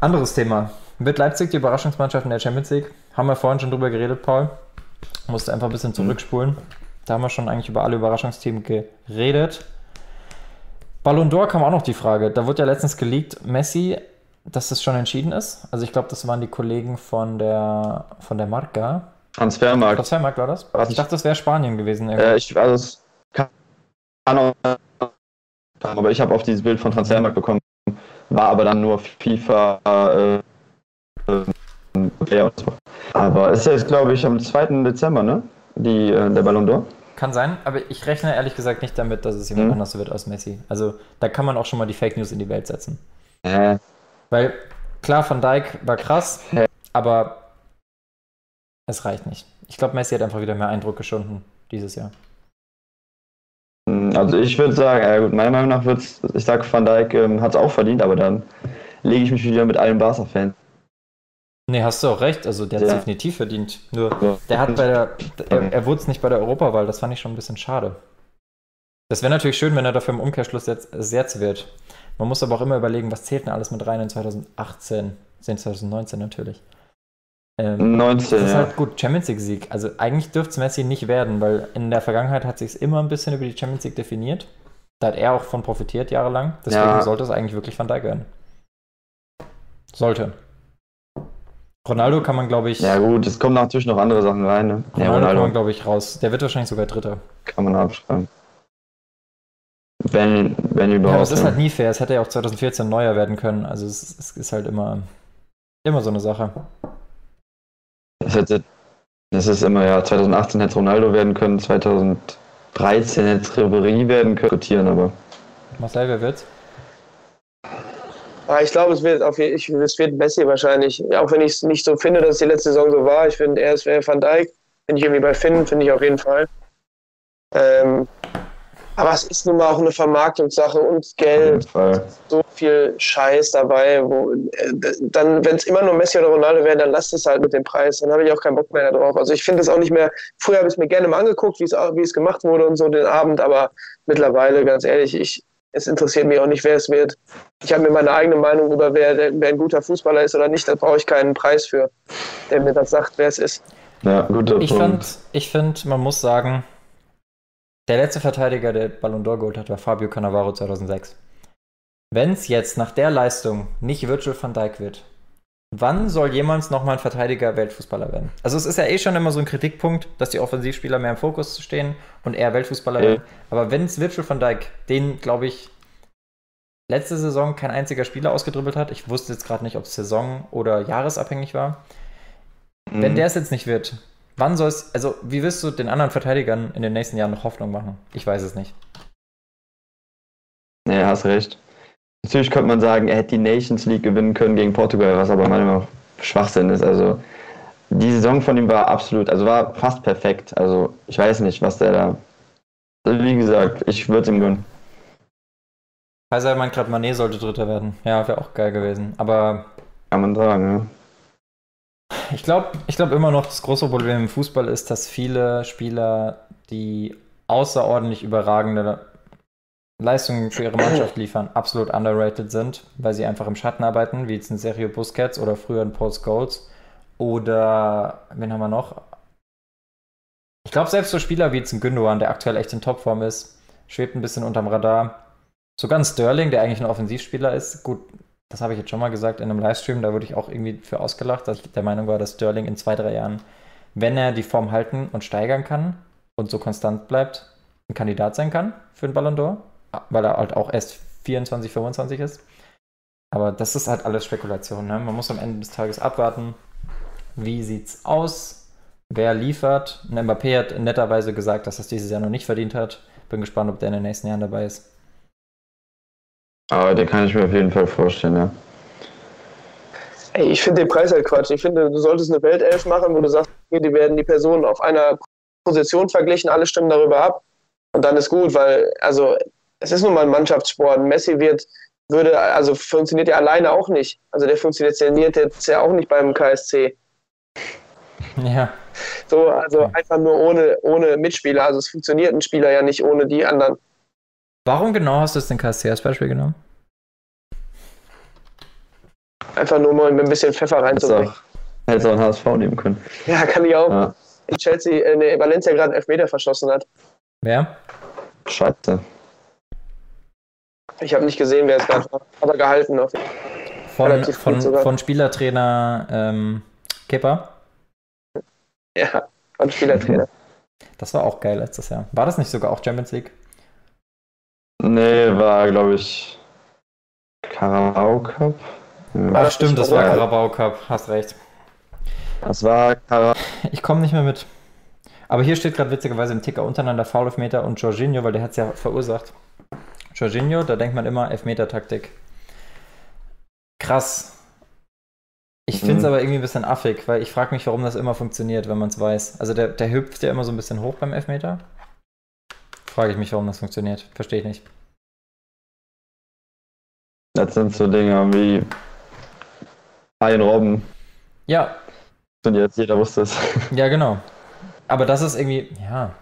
Anderes Thema. Wird Leipzig die Überraschungsmannschaft in der Champions League? Haben wir vorhin schon drüber geredet, Paul. Musste einfach ein bisschen zurückspulen. Da haben wir schon eigentlich über alle Überraschungsteams geredet. Ballon d'Or kam auch noch die Frage. Da wurde ja letztens geleakt, Messi, dass das schon entschieden ist. Also ich glaube, das waren die Kollegen von der, von der Marca. Transfermarkt. Transfermarkt war das? Was? Ich dachte, das wäre Spanien gewesen. Äh, ich, also es kann auch, aber ich habe auf dieses Bild von Transfermarkt bekommen, war aber dann nur FIFA, äh, äh. Aber es ist jetzt, glaube ich, am 2. Dezember, ne? Die, äh, der Ballon d'Or. Kann sein, aber ich rechne ehrlich gesagt nicht damit, dass es jemand Mhm. anders wird als Messi. Also da kann man auch schon mal die Fake News in die Welt setzen. Äh, Weil klar, Van Dijk war krass, Hä? aber es reicht nicht. Ich glaube, Messi hat einfach wieder mehr Eindruck geschunden dieses Jahr. also ich würde sagen, ja gut, meiner Meinung nach wird's, ich sage, Van Dijk ähm, hat es auch verdient, aber dann lege ich mich wieder mit allen Barca-Fans. Nee, hast du auch recht. Also der hat Ja. definitiv verdient. Nur Ja. der hat bei der, er, er wurde es nicht bei der Europawahl. Das fand ich schon ein bisschen schade. Das wäre natürlich schön, wenn er dafür im Umkehrschluss jetzt ersetzt wird. Man muss aber auch immer überlegen, was zählt denn alles mit rein in 2018, in 2019 natürlich. Ähm, 19, Das ist halt gut, Champions League Sieg. Also eigentlich dürfte es Messi nicht werden, weil in der Vergangenheit hat sich immer ein bisschen über die Champions League definiert. Da hat er auch von profitiert jahrelang. Deswegen Ja. sollte es eigentlich wirklich Van Dijk werden. Sollte. Ronaldo kann man, glaube ich, Ja gut, es kommen natürlich noch andere Sachen rein, ne? Ja, Ronaldo, kann man, Ronaldo glaube ich, raus. Der wird wahrscheinlich sogar Dritter. kann man abschreiben. Wenn, wenn Ja, überhaupt. aber es ist ne? halt nie fair. Es hätte ja auch 2014 neuer werden können. Also es, es ist halt immer, immer so eine Sache. Das, hätte, das ist immer, ja, 2018 hätte es Ronaldo werden können, 2013 hätte es Ribéry werden können, diskutieren, aber Marcel, wer wird's? Ah, ich glaube, es wird auf ich, es wird Messi wahrscheinlich. Auch wenn ich es nicht so finde, dass es die letzte Saison so war. Ich finde, er ist wäre Van Dijk. Bin ich irgendwie bei Finn, finde ich auf jeden Fall. Ähm, aber es ist nun mal auch eine Vermarktungssache und Geld, so viel Scheiß dabei. Wo, äh, dann, wenn es immer nur Messi oder Ronaldo wären, dann lasst es halt mit dem Preis. Dann habe ich auch keinen Bock mehr darauf. Also ich finde es auch nicht mehr. Früher habe ich es mir gerne mal angeguckt, wie es gemacht wurde und so den Abend, aber mittlerweile, ganz ehrlich, ich, es interessiert mich auch nicht, wer es wird. Ich habe mir meine eigene Meinung über, wer, wer ein guter Fußballer ist oder nicht. Da brauche ich keinen Preis für, der mir das sagt, wer es ist. Ja, guter Ich ich find, man muss sagen, der letzte Verteidiger, der Ballon d'Or geholt hat, war Fabio Cannavaro 2006. Wenn es jetzt nach der Leistung nicht Virgil van Dijk wird, wann soll jemals nochmal ein Verteidiger Weltfußballer werden? Also es ist ja eh schon immer so ein Kritikpunkt, dass die Offensivspieler mehr im Fokus stehen und eher Weltfußballer Ja. werden. Aber wenn es Virgil van Dijk, den glaube ich letzte Saison kein einziger Spieler ausgedribbelt hat, ich wusste jetzt gerade nicht, ob es Saison- oder Jahresabhängig war, wenn Mhm. der es jetzt nicht wird, wann soll es, also wie wirst du den anderen Verteidigern in den nächsten Jahren noch Hoffnung machen? Ich weiß es nicht. Ja, hast recht. Natürlich könnte man sagen, er hätte die Nations League gewinnen können gegen Portugal, was aber manchmal Schwachsinn ist. Also die Saison von ihm war absolut, also war fast perfekt. Also ich weiß nicht, was der da. Also, wie gesagt, ich würde es ihm gönnen. Kaiser meint gerade, Manet sollte Dritter werden. Ja, wäre auch geil gewesen. Aber Kann man sagen, ja. ich glaube ich glaub immer noch, das große Problem im Fußball ist, dass viele Spieler, die außerordentlich überragende Leistungen für ihre Mannschaft liefern, absolut underrated sind, weil sie einfach im Schatten arbeiten, wie jetzt ein Sergio Busquets oder früher ein Paul Scholes. Oder, wen haben wir noch? Ich glaube, selbst so Spieler wie jetzt ein Gündogan, der aktuell echt in Topform ist, schwebt ein bisschen unterm Radar. Sogar ein Sterling, der eigentlich ein Offensivspieler ist. Gut, das habe ich jetzt schon mal gesagt in einem Livestream, da wurde ich auch irgendwie für ausgelacht, dass ich der Meinung war, dass Sterling in zwei, drei Jahren, wenn er die Form halten und steigern kann und so konstant bleibt, ein Kandidat sein kann für den Ballon d'Or. Weil er halt auch erst 24, 25 ist. Aber das ist halt alles Spekulation. Ne? Man muss am Ende des Tages abwarten, wie sieht's aus, wer liefert. Und Mbappé hat netterweise gesagt, dass er es dieses Jahr noch nicht verdient hat. Bin gespannt, ob der in den nächsten Jahren dabei ist. Aber den kann ich mir auf jeden Fall vorstellen, ja. Ey, ich finde den Preis halt Quatsch. Ich finde, du solltest eine Weltelf machen, wo du sagst, okay, die werden die Personen auf einer Position verglichen, alle stimmen darüber ab. Und dann ist gut, weil, also, es ist nun mal ein Mannschaftssport. Messi wird, würde, also funktioniert ja alleine auch nicht. Also der funktioniert jetzt ja auch nicht beim KSC. Ja. So, also einfach nur ohne, ohne Mitspieler. Also es funktioniert ein Spieler ja nicht ohne die anderen. Warum genau hast du es den KSC als Beispiel genommen? Einfach nur mal ein bisschen Pfeffer reinzubringen. Hättest auch einen HSV nehmen können. Ja, kann ich auch. Ja. In Chelsea, äh, nee, Valencia gerade einen Elfmeter verschossen hat. Wer? Scheiße. Ich habe nicht gesehen, wer es gerade war. Aber gehalten auf Von, von, von Spielertrainer ähm, Kipper. Ja, von Spielertrainer. Das war auch geil letztes Jahr. War das nicht sogar auch Champions League? Nee, war, glaube ich, Carabao Cup. Ach, das stimmt, das war? Carabao Cup. Hast recht. Das war Carabao. Ich komme nicht mehr mit. Aber hier steht gerade witzigerweise im Ticker untereinander Foul-Elfmeter und Jorginho, weil der hat es ja verursacht. Jorginho, da denkt man immer Elfmeter-Taktik. Krass. Ich finde es Mhm. aber irgendwie ein bisschen affig, weil ich frage mich, warum das immer funktioniert, wenn man es weiß. Also der, der hüpft ja immer so ein bisschen hoch beim Elfmeter. Frage ich mich, warum das funktioniert. Verstehe ich nicht. Das sind so Dinge wie ein Robben. Ja, Und jetzt jeder wusste es. ja, genau. Aber das ist irgendwie, ja,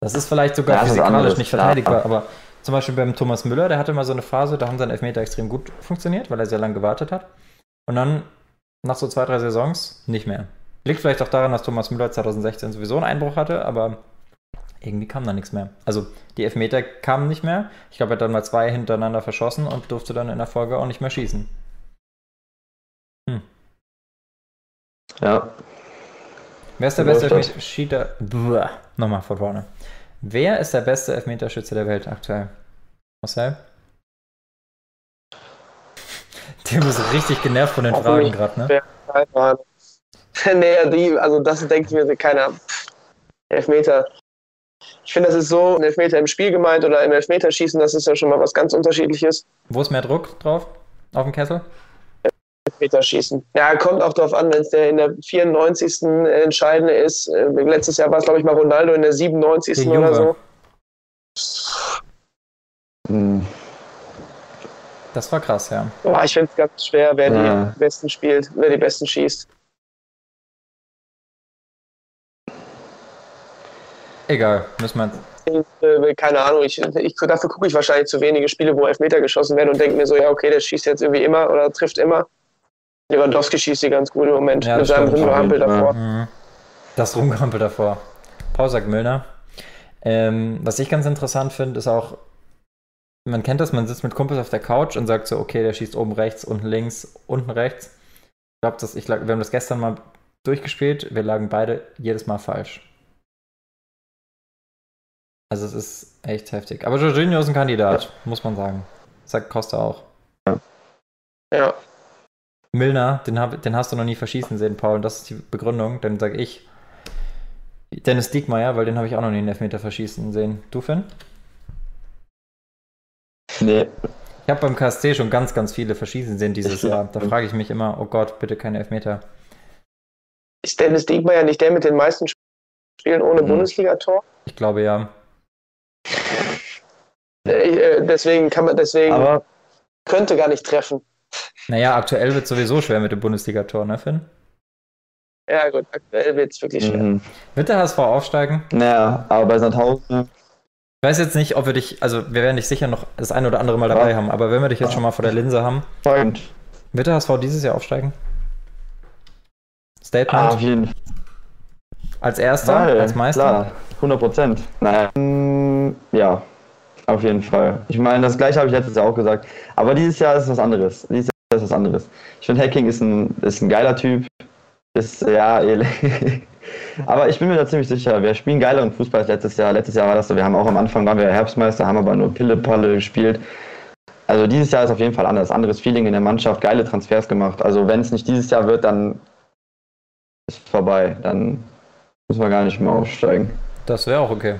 das ist vielleicht sogar Ja, physikalisch nicht verteidigbar, aber zum Beispiel beim Thomas Müller, der hatte mal so eine Phase, da haben seine Elfmeter extrem gut funktioniert, weil er sehr lange gewartet hat. Und dann nach so zwei, drei Saisons nicht mehr. Liegt vielleicht auch daran, dass Thomas Müller 2016 sowieso einen Einbruch hatte, aber irgendwie kam da nichts mehr. Also die Elfmeter kamen nicht mehr. Ich glaube, er hat dann mal zwei hintereinander verschossen und durfte dann in der Folge auch nicht mehr schießen. Ja. Wer ist der beste das? Elfmeterschieter? Buah, Nochmal von vorne. Wer ist der beste Elfmeterschütze der Welt aktuell? Marcel? Der ist richtig genervt von den Auch Fragen gerade, ne? Nee, die, also das denkt mir keiner. Elfmeter. Ich finde, das ist so ein Elfmeter im Spiel gemeint oder im Elfmeterschießen, das ist ja schon mal was ganz unterschiedliches. Wo ist mehr Druck drauf? Auf dem Kessel? Elfmeterschießen. Ja, kommt auch darauf an, wenn es der in der 94. entscheidende ist. Äh, Letztes Jahr war es, glaube ich, mal Ronaldo in der 97. Der oder so. Hm. Das war krass, ja. Boah, ich finde es ganz schwer, wer Ja. die besten spielt, wer die besten schießt. Egal, müssen wir. Äh, keine Ahnung, ich, ich, dafür gucke ich wahrscheinlich zu wenige Spiele, wo Elfmeter geschossen werden und denke mir so, ja, okay, der schießt jetzt irgendwie immer oder trifft immer. Lewandowski schießt die ganz gut im Moment Ja, mit das seinem. Rumgehampel davor. Mhm. Das Rumgehampel davor. Paul sagt Müllner. Ähm, was ich ganz interessant finde, ist auch, man kennt das, man sitzt mit Kumpels auf der Couch und sagt so, okay, der schießt oben rechts, unten links, unten rechts. Ich glaube, dass ich wir haben das gestern mal durchgespielt, wir lagen beide jedes Mal falsch. Also es ist echt heftig. Aber Jorginho ist ein Kandidat, muss man sagen. Sagt Costa auch. Ja. Milner, den, hab, den hast du noch nie verschießen sehen, Paul. Und das ist die Begründung. Dann sage ich Dennis Diekmeyer, weil den habe ich auch noch nie einen Elfmeter verschießen sehen. Du, Finn? Nee. Ich habe beim KSC schon ganz, ganz viele verschießen sehen dieses Ja. Jahr. Da frage ich mich immer, oh Gott, bitte keine Elfmeter. Ist Dennis Diekmeyer nicht der mit den meisten Spielen ohne Mhm. Bundesligator? Ich glaube ja. Äh, deswegen kann man, deswegen Aber könnte gar nicht treffen. Naja, aktuell wird sowieso schwer mit dem Bundesligator, ne, Finn? Ja, gut, aktuell wird es wirklich schwer. mhm. Wird der HSV aufsteigen? naja, aber bei Sandhausen. Ich weiß jetzt nicht, ob wir dich, also wir werden dich sicher noch das ein oder andere Mal dabei Ja. haben, aber wenn wir dich jetzt schon mal vor der Linse haben, Und, wird der HSV dieses Jahr aufsteigen? Statement ah, auf jeden als erster, Fall. als Meister? Klar, 100 Prozent. Naja, mm, ja, auf jeden Fall. Ich meine, das gleiche habe ich letztes Jahr auch gesagt. Aber dieses Jahr ist was anderes. Dieses ist was anderes. Ich finde, Hacking ist ein, ist ein geiler Typ. Bis, ja, aber ich bin mir da ziemlich sicher, wir spielen geileren Fußball als letztes Jahr. Letztes Jahr war das so, wir haben auch am Anfang waren wir Herbstmeister, haben aber nur Pille-Palle gespielt. Also dieses Jahr ist auf jeden Fall anders. Anderes Feeling in der Mannschaft, geile Transfers gemacht. Also wenn es nicht dieses Jahr wird, dann ist vorbei. Dann müssen wir gar nicht mehr aufsteigen. Das wäre auch okay.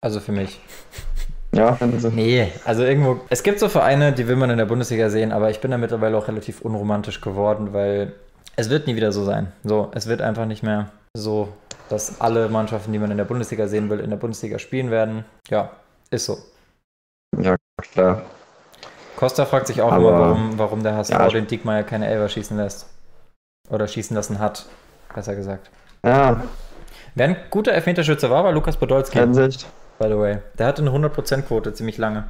Also für mich. Ja, also. Nee, also irgendwo. Es gibt so Vereine, die will man in der Bundesliga sehen, aber ich bin da mittlerweile auch relativ unromantisch geworden, weil es wird nie wieder so sein. So, es wird einfach nicht mehr so, dass alle Mannschaften, die man in der Bundesliga sehen will, in der Bundesliga spielen werden. Ja, ist so. Ja, klar. Costa fragt sich auch Aber- immer, warum, warum der HSV Ja, den Diekmeyer keine Elfer schießen lässt. Oder schießen lassen hat, besser gesagt. Ja, Wer ein guter Elfmeterschütze war, war Lukas Podolski, Hinsicht. By the way. Der hatte eine 100%-Quote ziemlich lange.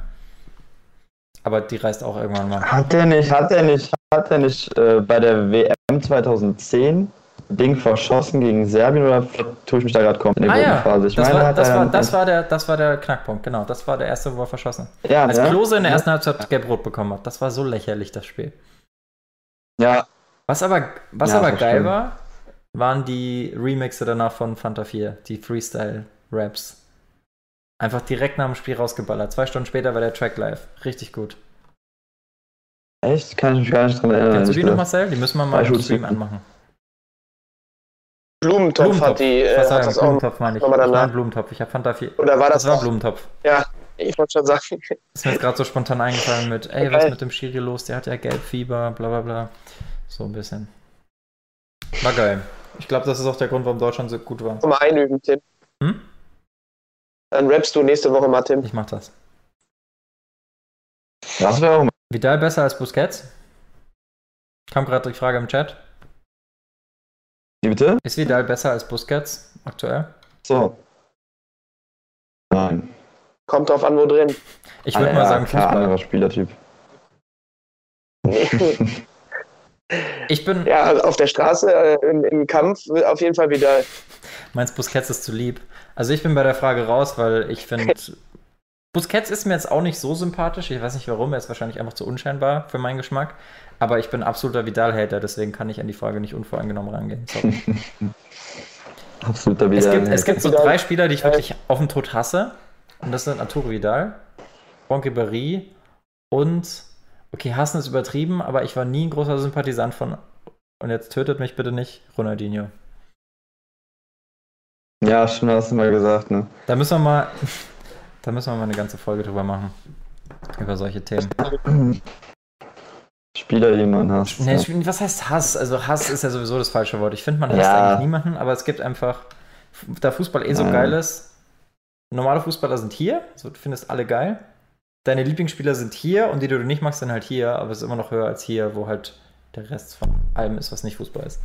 Aber die reißt auch irgendwann mal. Hat der nicht, hat der nicht, hat der nicht äh, bei der WM 2010 Ding verschossen gegen Serbien oder tue ich mich da gerade komplett in Ah der ja, Gruppenphase? Ich das, meine, war, das, er- war, das, war der, das war der Knackpunkt, genau. Das war der erste, wo er verschossen. ja, Als ne? Klose in der ersten Halbzeit gelb-rot bekommen hat. Das war so lächerlich, das Spiel. Ja, Was aber, was Ja, aber geil stimmt. war, waren die Remixe danach von Fanta 4, die Freestyle-Raps. Einfach direkt nach dem Spiel rausgeballert. Zwei Stunden später war der Track live. Richtig gut. echt? Kann ich mich gar nicht dran erinnern. Kennst du die noch. Marcel? Die müssen wir mal im Stream anmachen. Blumentopf, hat die, äh, Was hat das auch. Blumentopf meine ich. nochmal Ich meine Blumentopf. Ich habe Fanta 4. Oder war das, Das war auch? Blumentopf. Ja, ich wollte schon sagen. Ist mir jetzt gerade so spontan eingefallen mit, ey, was Geil. mit dem Schiri los? Der hat ja Gelbfieber, bla bla bla. So ein bisschen. War geil. Ich glaube, das ist auch der Grund, warum Deutschland so gut war. Mal einüben, Tim. Hm? Dann rappst du nächste Woche mal, Tim. Ich mach das. Das wäre auch Vidal besser als Busquets? Kam gerade die Frage im Chat. Wie bitte? Ist Vidal besser als Busquets aktuell? So. Nein. Kommt drauf an, wo drin. Ich würde Ah, mal ja, sagen klar, Fußball. anderer Spielertyp. Ich bin, ja, also auf der Straße, äh, im, im Kampf, auf jeden Fall wieder. meins Busquets ist zu lieb. Also ich bin bei der Frage raus, weil ich finde, Busquets ist mir jetzt auch nicht so sympathisch. Ich weiß nicht warum, er ist wahrscheinlich einfach zu unscheinbar für meinen Geschmack. Aber ich bin absoluter Vidal-Hater, deswegen kann ich an die Frage nicht unvoreingenommen rangehen. Sorry. Absoluter Es Wieder. gibt, es gibt so Vidal. drei Spieler, die ich wirklich auf den Tod hasse. Und das sind Arturo Vidal, Franck Ribéry und, okay, hassen ist übertrieben, aber ich war nie ein großer Sympathisant von, und jetzt tötet mich bitte nicht, Ronaldinho. Ja, schon hast du mal gesagt, ne? Da müssen wir mal, da müssen wir mal eine ganze Folge drüber machen. Über solche Themen. Spieler, die man hasst. Nee, ja. was heißt Hass? Also Hass ist ja sowieso das falsche Wort. Ich finde, man hasst Ja. eigentlich niemanden, aber es gibt einfach, da Fußball eh so Ja. geil ist, normale Fußballer sind hier, so, du findest alle geil. Deine Lieblingsspieler sind hier und die, die du nicht magst, sind halt hier, aber es ist immer noch höher als hier, wo halt der Rest von allem ist, was nicht Fußball ist.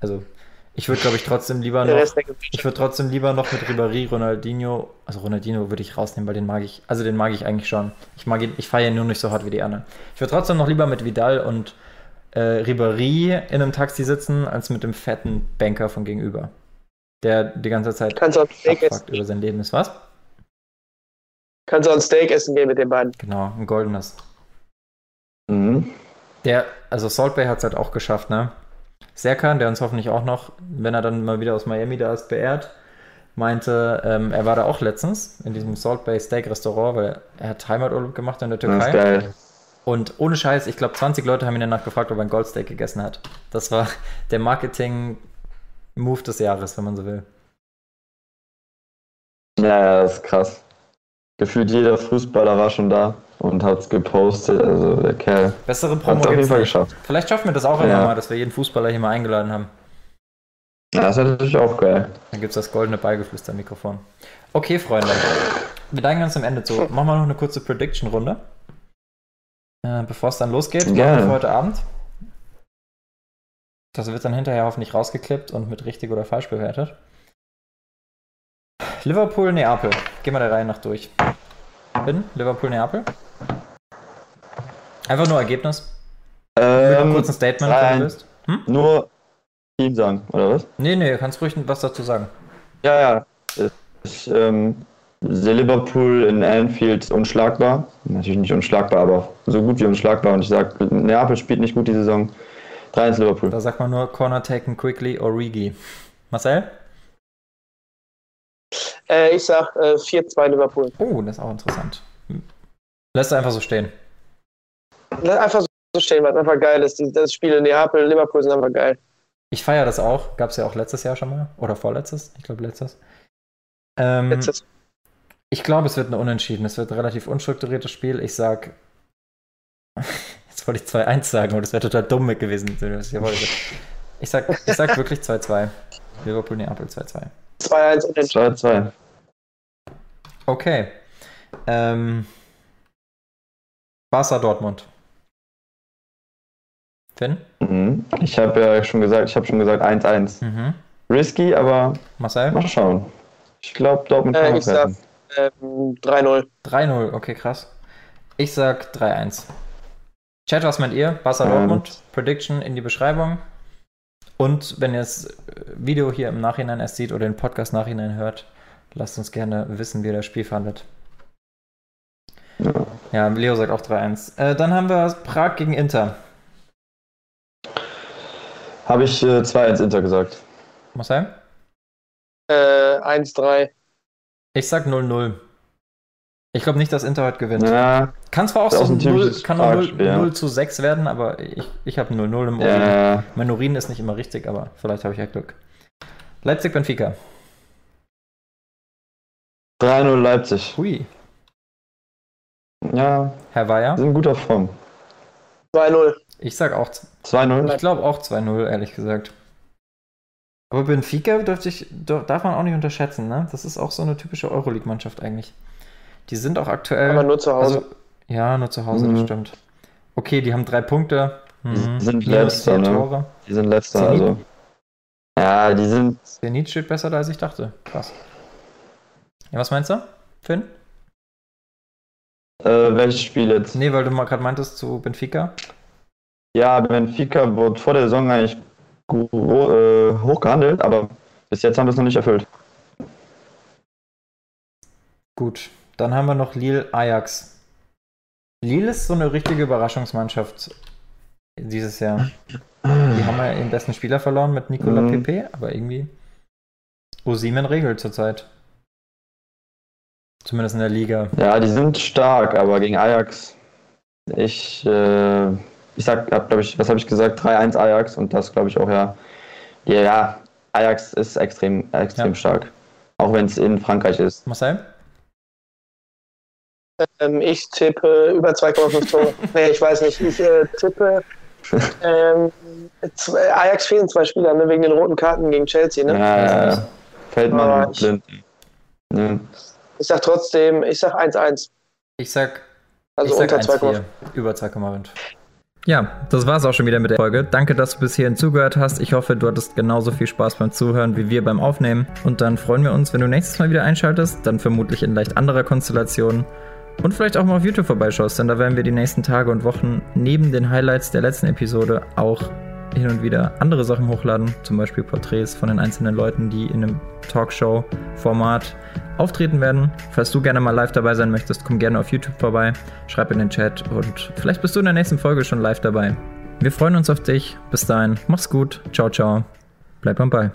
Also, ich würde, glaube ich, trotzdem lieber noch ich würde trotzdem lieber noch mit Ribéry, Ronaldinho, also Ronaldinho würde ich rausnehmen, weil den mag ich, also den mag ich eigentlich schon. Ich mag ihn, ich feiere ihn nur nicht so hart wie die anderen. Ich würde trotzdem noch lieber mit Vidal und äh, Ribéry in einem Taxi sitzen, als mit dem fetten Banker von gegenüber. Der die ganze Zeit Kannst du über sein Leben ist. Was? Kannst du auch ein Steak essen gehen mit den beiden. Genau, ein goldenes. Mhm. Der, also Salt Bay hat es halt auch geschafft, ne? Serkan, der uns hoffentlich auch noch, wenn er dann mal wieder aus Miami da ist, beehrt, meinte, ähm, er war da auch letztens in diesem Salt Bay Steak Restaurant, weil er hat Heimaturlaub gemacht in der Das ist Türkei. geil. Und ohne Scheiß, ich glaube, 20 Leute haben ihn danach gefragt, ob er ein Goldsteak gegessen hat. Das war der Marketing-Move des Jahres, wenn man so will. Ja, ja, das ist krass. Gefühlt jeder Fußballer war schon da und hat's gepostet. Also der Kerl Bessere Promo es auf jeden gibt's Fall nicht. geschafft. Vielleicht schaffen wir das auch Ja. irgendwann mal, dass wir jeden Fußballer hier mal eingeladen haben. Ja, das ist natürlich auch geil. Dann gibt es das goldene Beigeflüster-Mikrofon. Okay, Freunde. Wir neigen uns am Ende zu. Machen wir noch eine kurze Prediction-Runde. Äh, Bevor es dann losgeht, Gerne. heute Abend. Das wird dann hinterher hoffentlich rausgeklippt und mit richtig oder falsch bewertet. Liverpool, Neapel. Gehen wir der Reihe nach durch. Bin Liverpool, Neapel. Einfach nur Ergebnis. Ähm, kurzen Statement, wenn nein. du willst. Hm? nur Team sagen, oder was? Nee, nee, kannst ruhig was dazu sagen. Ja, ja. Ich ähm, sehe Liverpool in Anfield unschlagbar. Natürlich nicht unschlagbar, aber so gut wie unschlagbar. Und ich sage, Neapel spielt nicht gut die Saison. 3-1 Liverpool. Da sagt man nur Corner taken quickly, Origi. Marcel? Äh, ich sag äh, 4-2 Liverpool. Oh, das ist auch interessant. Lässt du einfach so stehen. Einfach so stehen, weil es einfach geil ist. Das Spiel in Neapel, Liverpool sind einfach geil. Ich feiere das auch. Gab es ja auch letztes Jahr schon mal. Oder vorletztes. Ich glaube letztes. Ähm, Letztes. Ich glaube, es wird ein Unentschieden. Es wird ein relativ unstrukturiertes Spiel. Ich sag. Jetzt wollte ich 2-1 sagen, aber das wäre total dumm gewesen. was Ich wollte. Ich sag, ich sag wirklich 2-2. Liverpool Neapel 2-2. 2-1 und den 2-2. Okay. Ähm, Barca Dortmund. Finn? Mhm. Ich habe ja schon gesagt, ich habe schon gesagt 1-1. Mhm. Risky, aber Marcel? mal schauen. Ich glaube, Dortmund Äh, kann ich noch retten. ähm, 3-0. 3-0, okay, krass. Ich sag 3-1. Chat, was meint ihr? Barca Ähm. Dortmund, Prediction in die Beschreibung. Und wenn ihr das äh, Video hier im Nachhinein erst seht oder den Podcast nachhinein hört, lasst uns gerne wissen, wie ihr das Spiel fandet. Ja. Ja, Leo sagt auch 3-1. Äh, dann haben wir Prag gegen Inter. Habe ich äh, 2-1 Inter gesagt. Marcel? Äh, 1-3. Ich sag 0-0. Ich glaube nicht, dass Inter heute gewinnt. Ja, Kann zwar auch so auch ein 0, typisches kann auch 0, Prag-Spiel, ja. 0 zu 6 werden, aber ich, ich habe 0-0 im Urin. ja. Mein Urin ist nicht immer richtig, aber vielleicht habe ich ja Glück. Leipzig-Benfica. 3-0 Leipzig. Hui. Ja, Herr Weyer? sind in guter Form. 2-0. Ich sag auch, 2-0. ich glaube auch 2-0, ehrlich gesagt. Aber Benfica dürfte ich, dar- darf man auch nicht unterschätzen, ne? Das ist auch so eine typische Euroleague-Mannschaft eigentlich. Die sind auch aktuell. Aber nur zu Hause. Also, ja, nur zu Hause, das Mhm. stimmt. Okay, die haben drei Punkte. Mhm. Die sind letzter, ne? Tore. Die sind letzter, Zenit? also. Ja, die sind. Zenit steht besser da, als ich dachte. Krass. Ja, was meinst du, Finn? Äh, welches Spiel jetzt? Nee, weil du mal gerade meintest zu Benfica. Ja, Benfica wurde vor der Saison eigentlich äh, hoch gehandelt, aber bis jetzt haben wir es noch nicht erfüllt. Gut, dann haben wir noch Lille Ajax. Lille ist so eine richtige Überraschungsmannschaft dieses Jahr. Die haben ja ihren besten Spieler verloren mit Nicolas Mhm. Pepe, aber irgendwie Osimen regelt zurzeit. Zumindest in der Liga. Ja, die sind stark, aber gegen Ajax. Ich, äh, ich sag, hab, glaube ich, was habe ich gesagt? 3-1 Ajax und das glaube ich auch, ja. Ja, ja, Ajax ist extrem, extrem Ja. stark. Auch wenn es in Frankreich ist. Marcel? Ähm, ich tippe über 2,5 Tore. nee, ich weiß nicht. Ich äh, tippe. Ähm, zwei, Ajax fehlen zwei Spieler, ne, wegen den roten Karten gegen Chelsea. Ne? Ja, ja, ja. Aber und ich- Blind. Ja. Ich sag trotzdem, ich sag 1-1. Ich sag Also ich sag unter 2,5. 1,4. Über 2,5. Ja, das war's auch schon wieder mit der Folge. Danke, dass du bis hierhin zugehört hast. Ich hoffe, du hattest genauso viel Spaß beim Zuhören wie wir beim Aufnehmen. Und dann freuen wir uns, wenn du nächstes Mal wieder einschaltest, dann vermutlich in leicht anderer Konstellation. Und vielleicht auch mal auf YouTube vorbeischaust, denn da werden wir die nächsten Tage und Wochen neben den Highlights der letzten Episode auch hin und wieder andere Sachen hochladen, zum Beispiel Porträts von den einzelnen Leuten, die in einem Talkshow-Format auftreten werden. Falls du gerne mal live dabei sein möchtest, komm gerne auf YouTube vorbei, schreib in den Chat und vielleicht bist du in der nächsten Folge schon live dabei. Wir freuen uns auf dich. Bis dahin, mach's gut. Ciao, ciao. Bleib am Ball.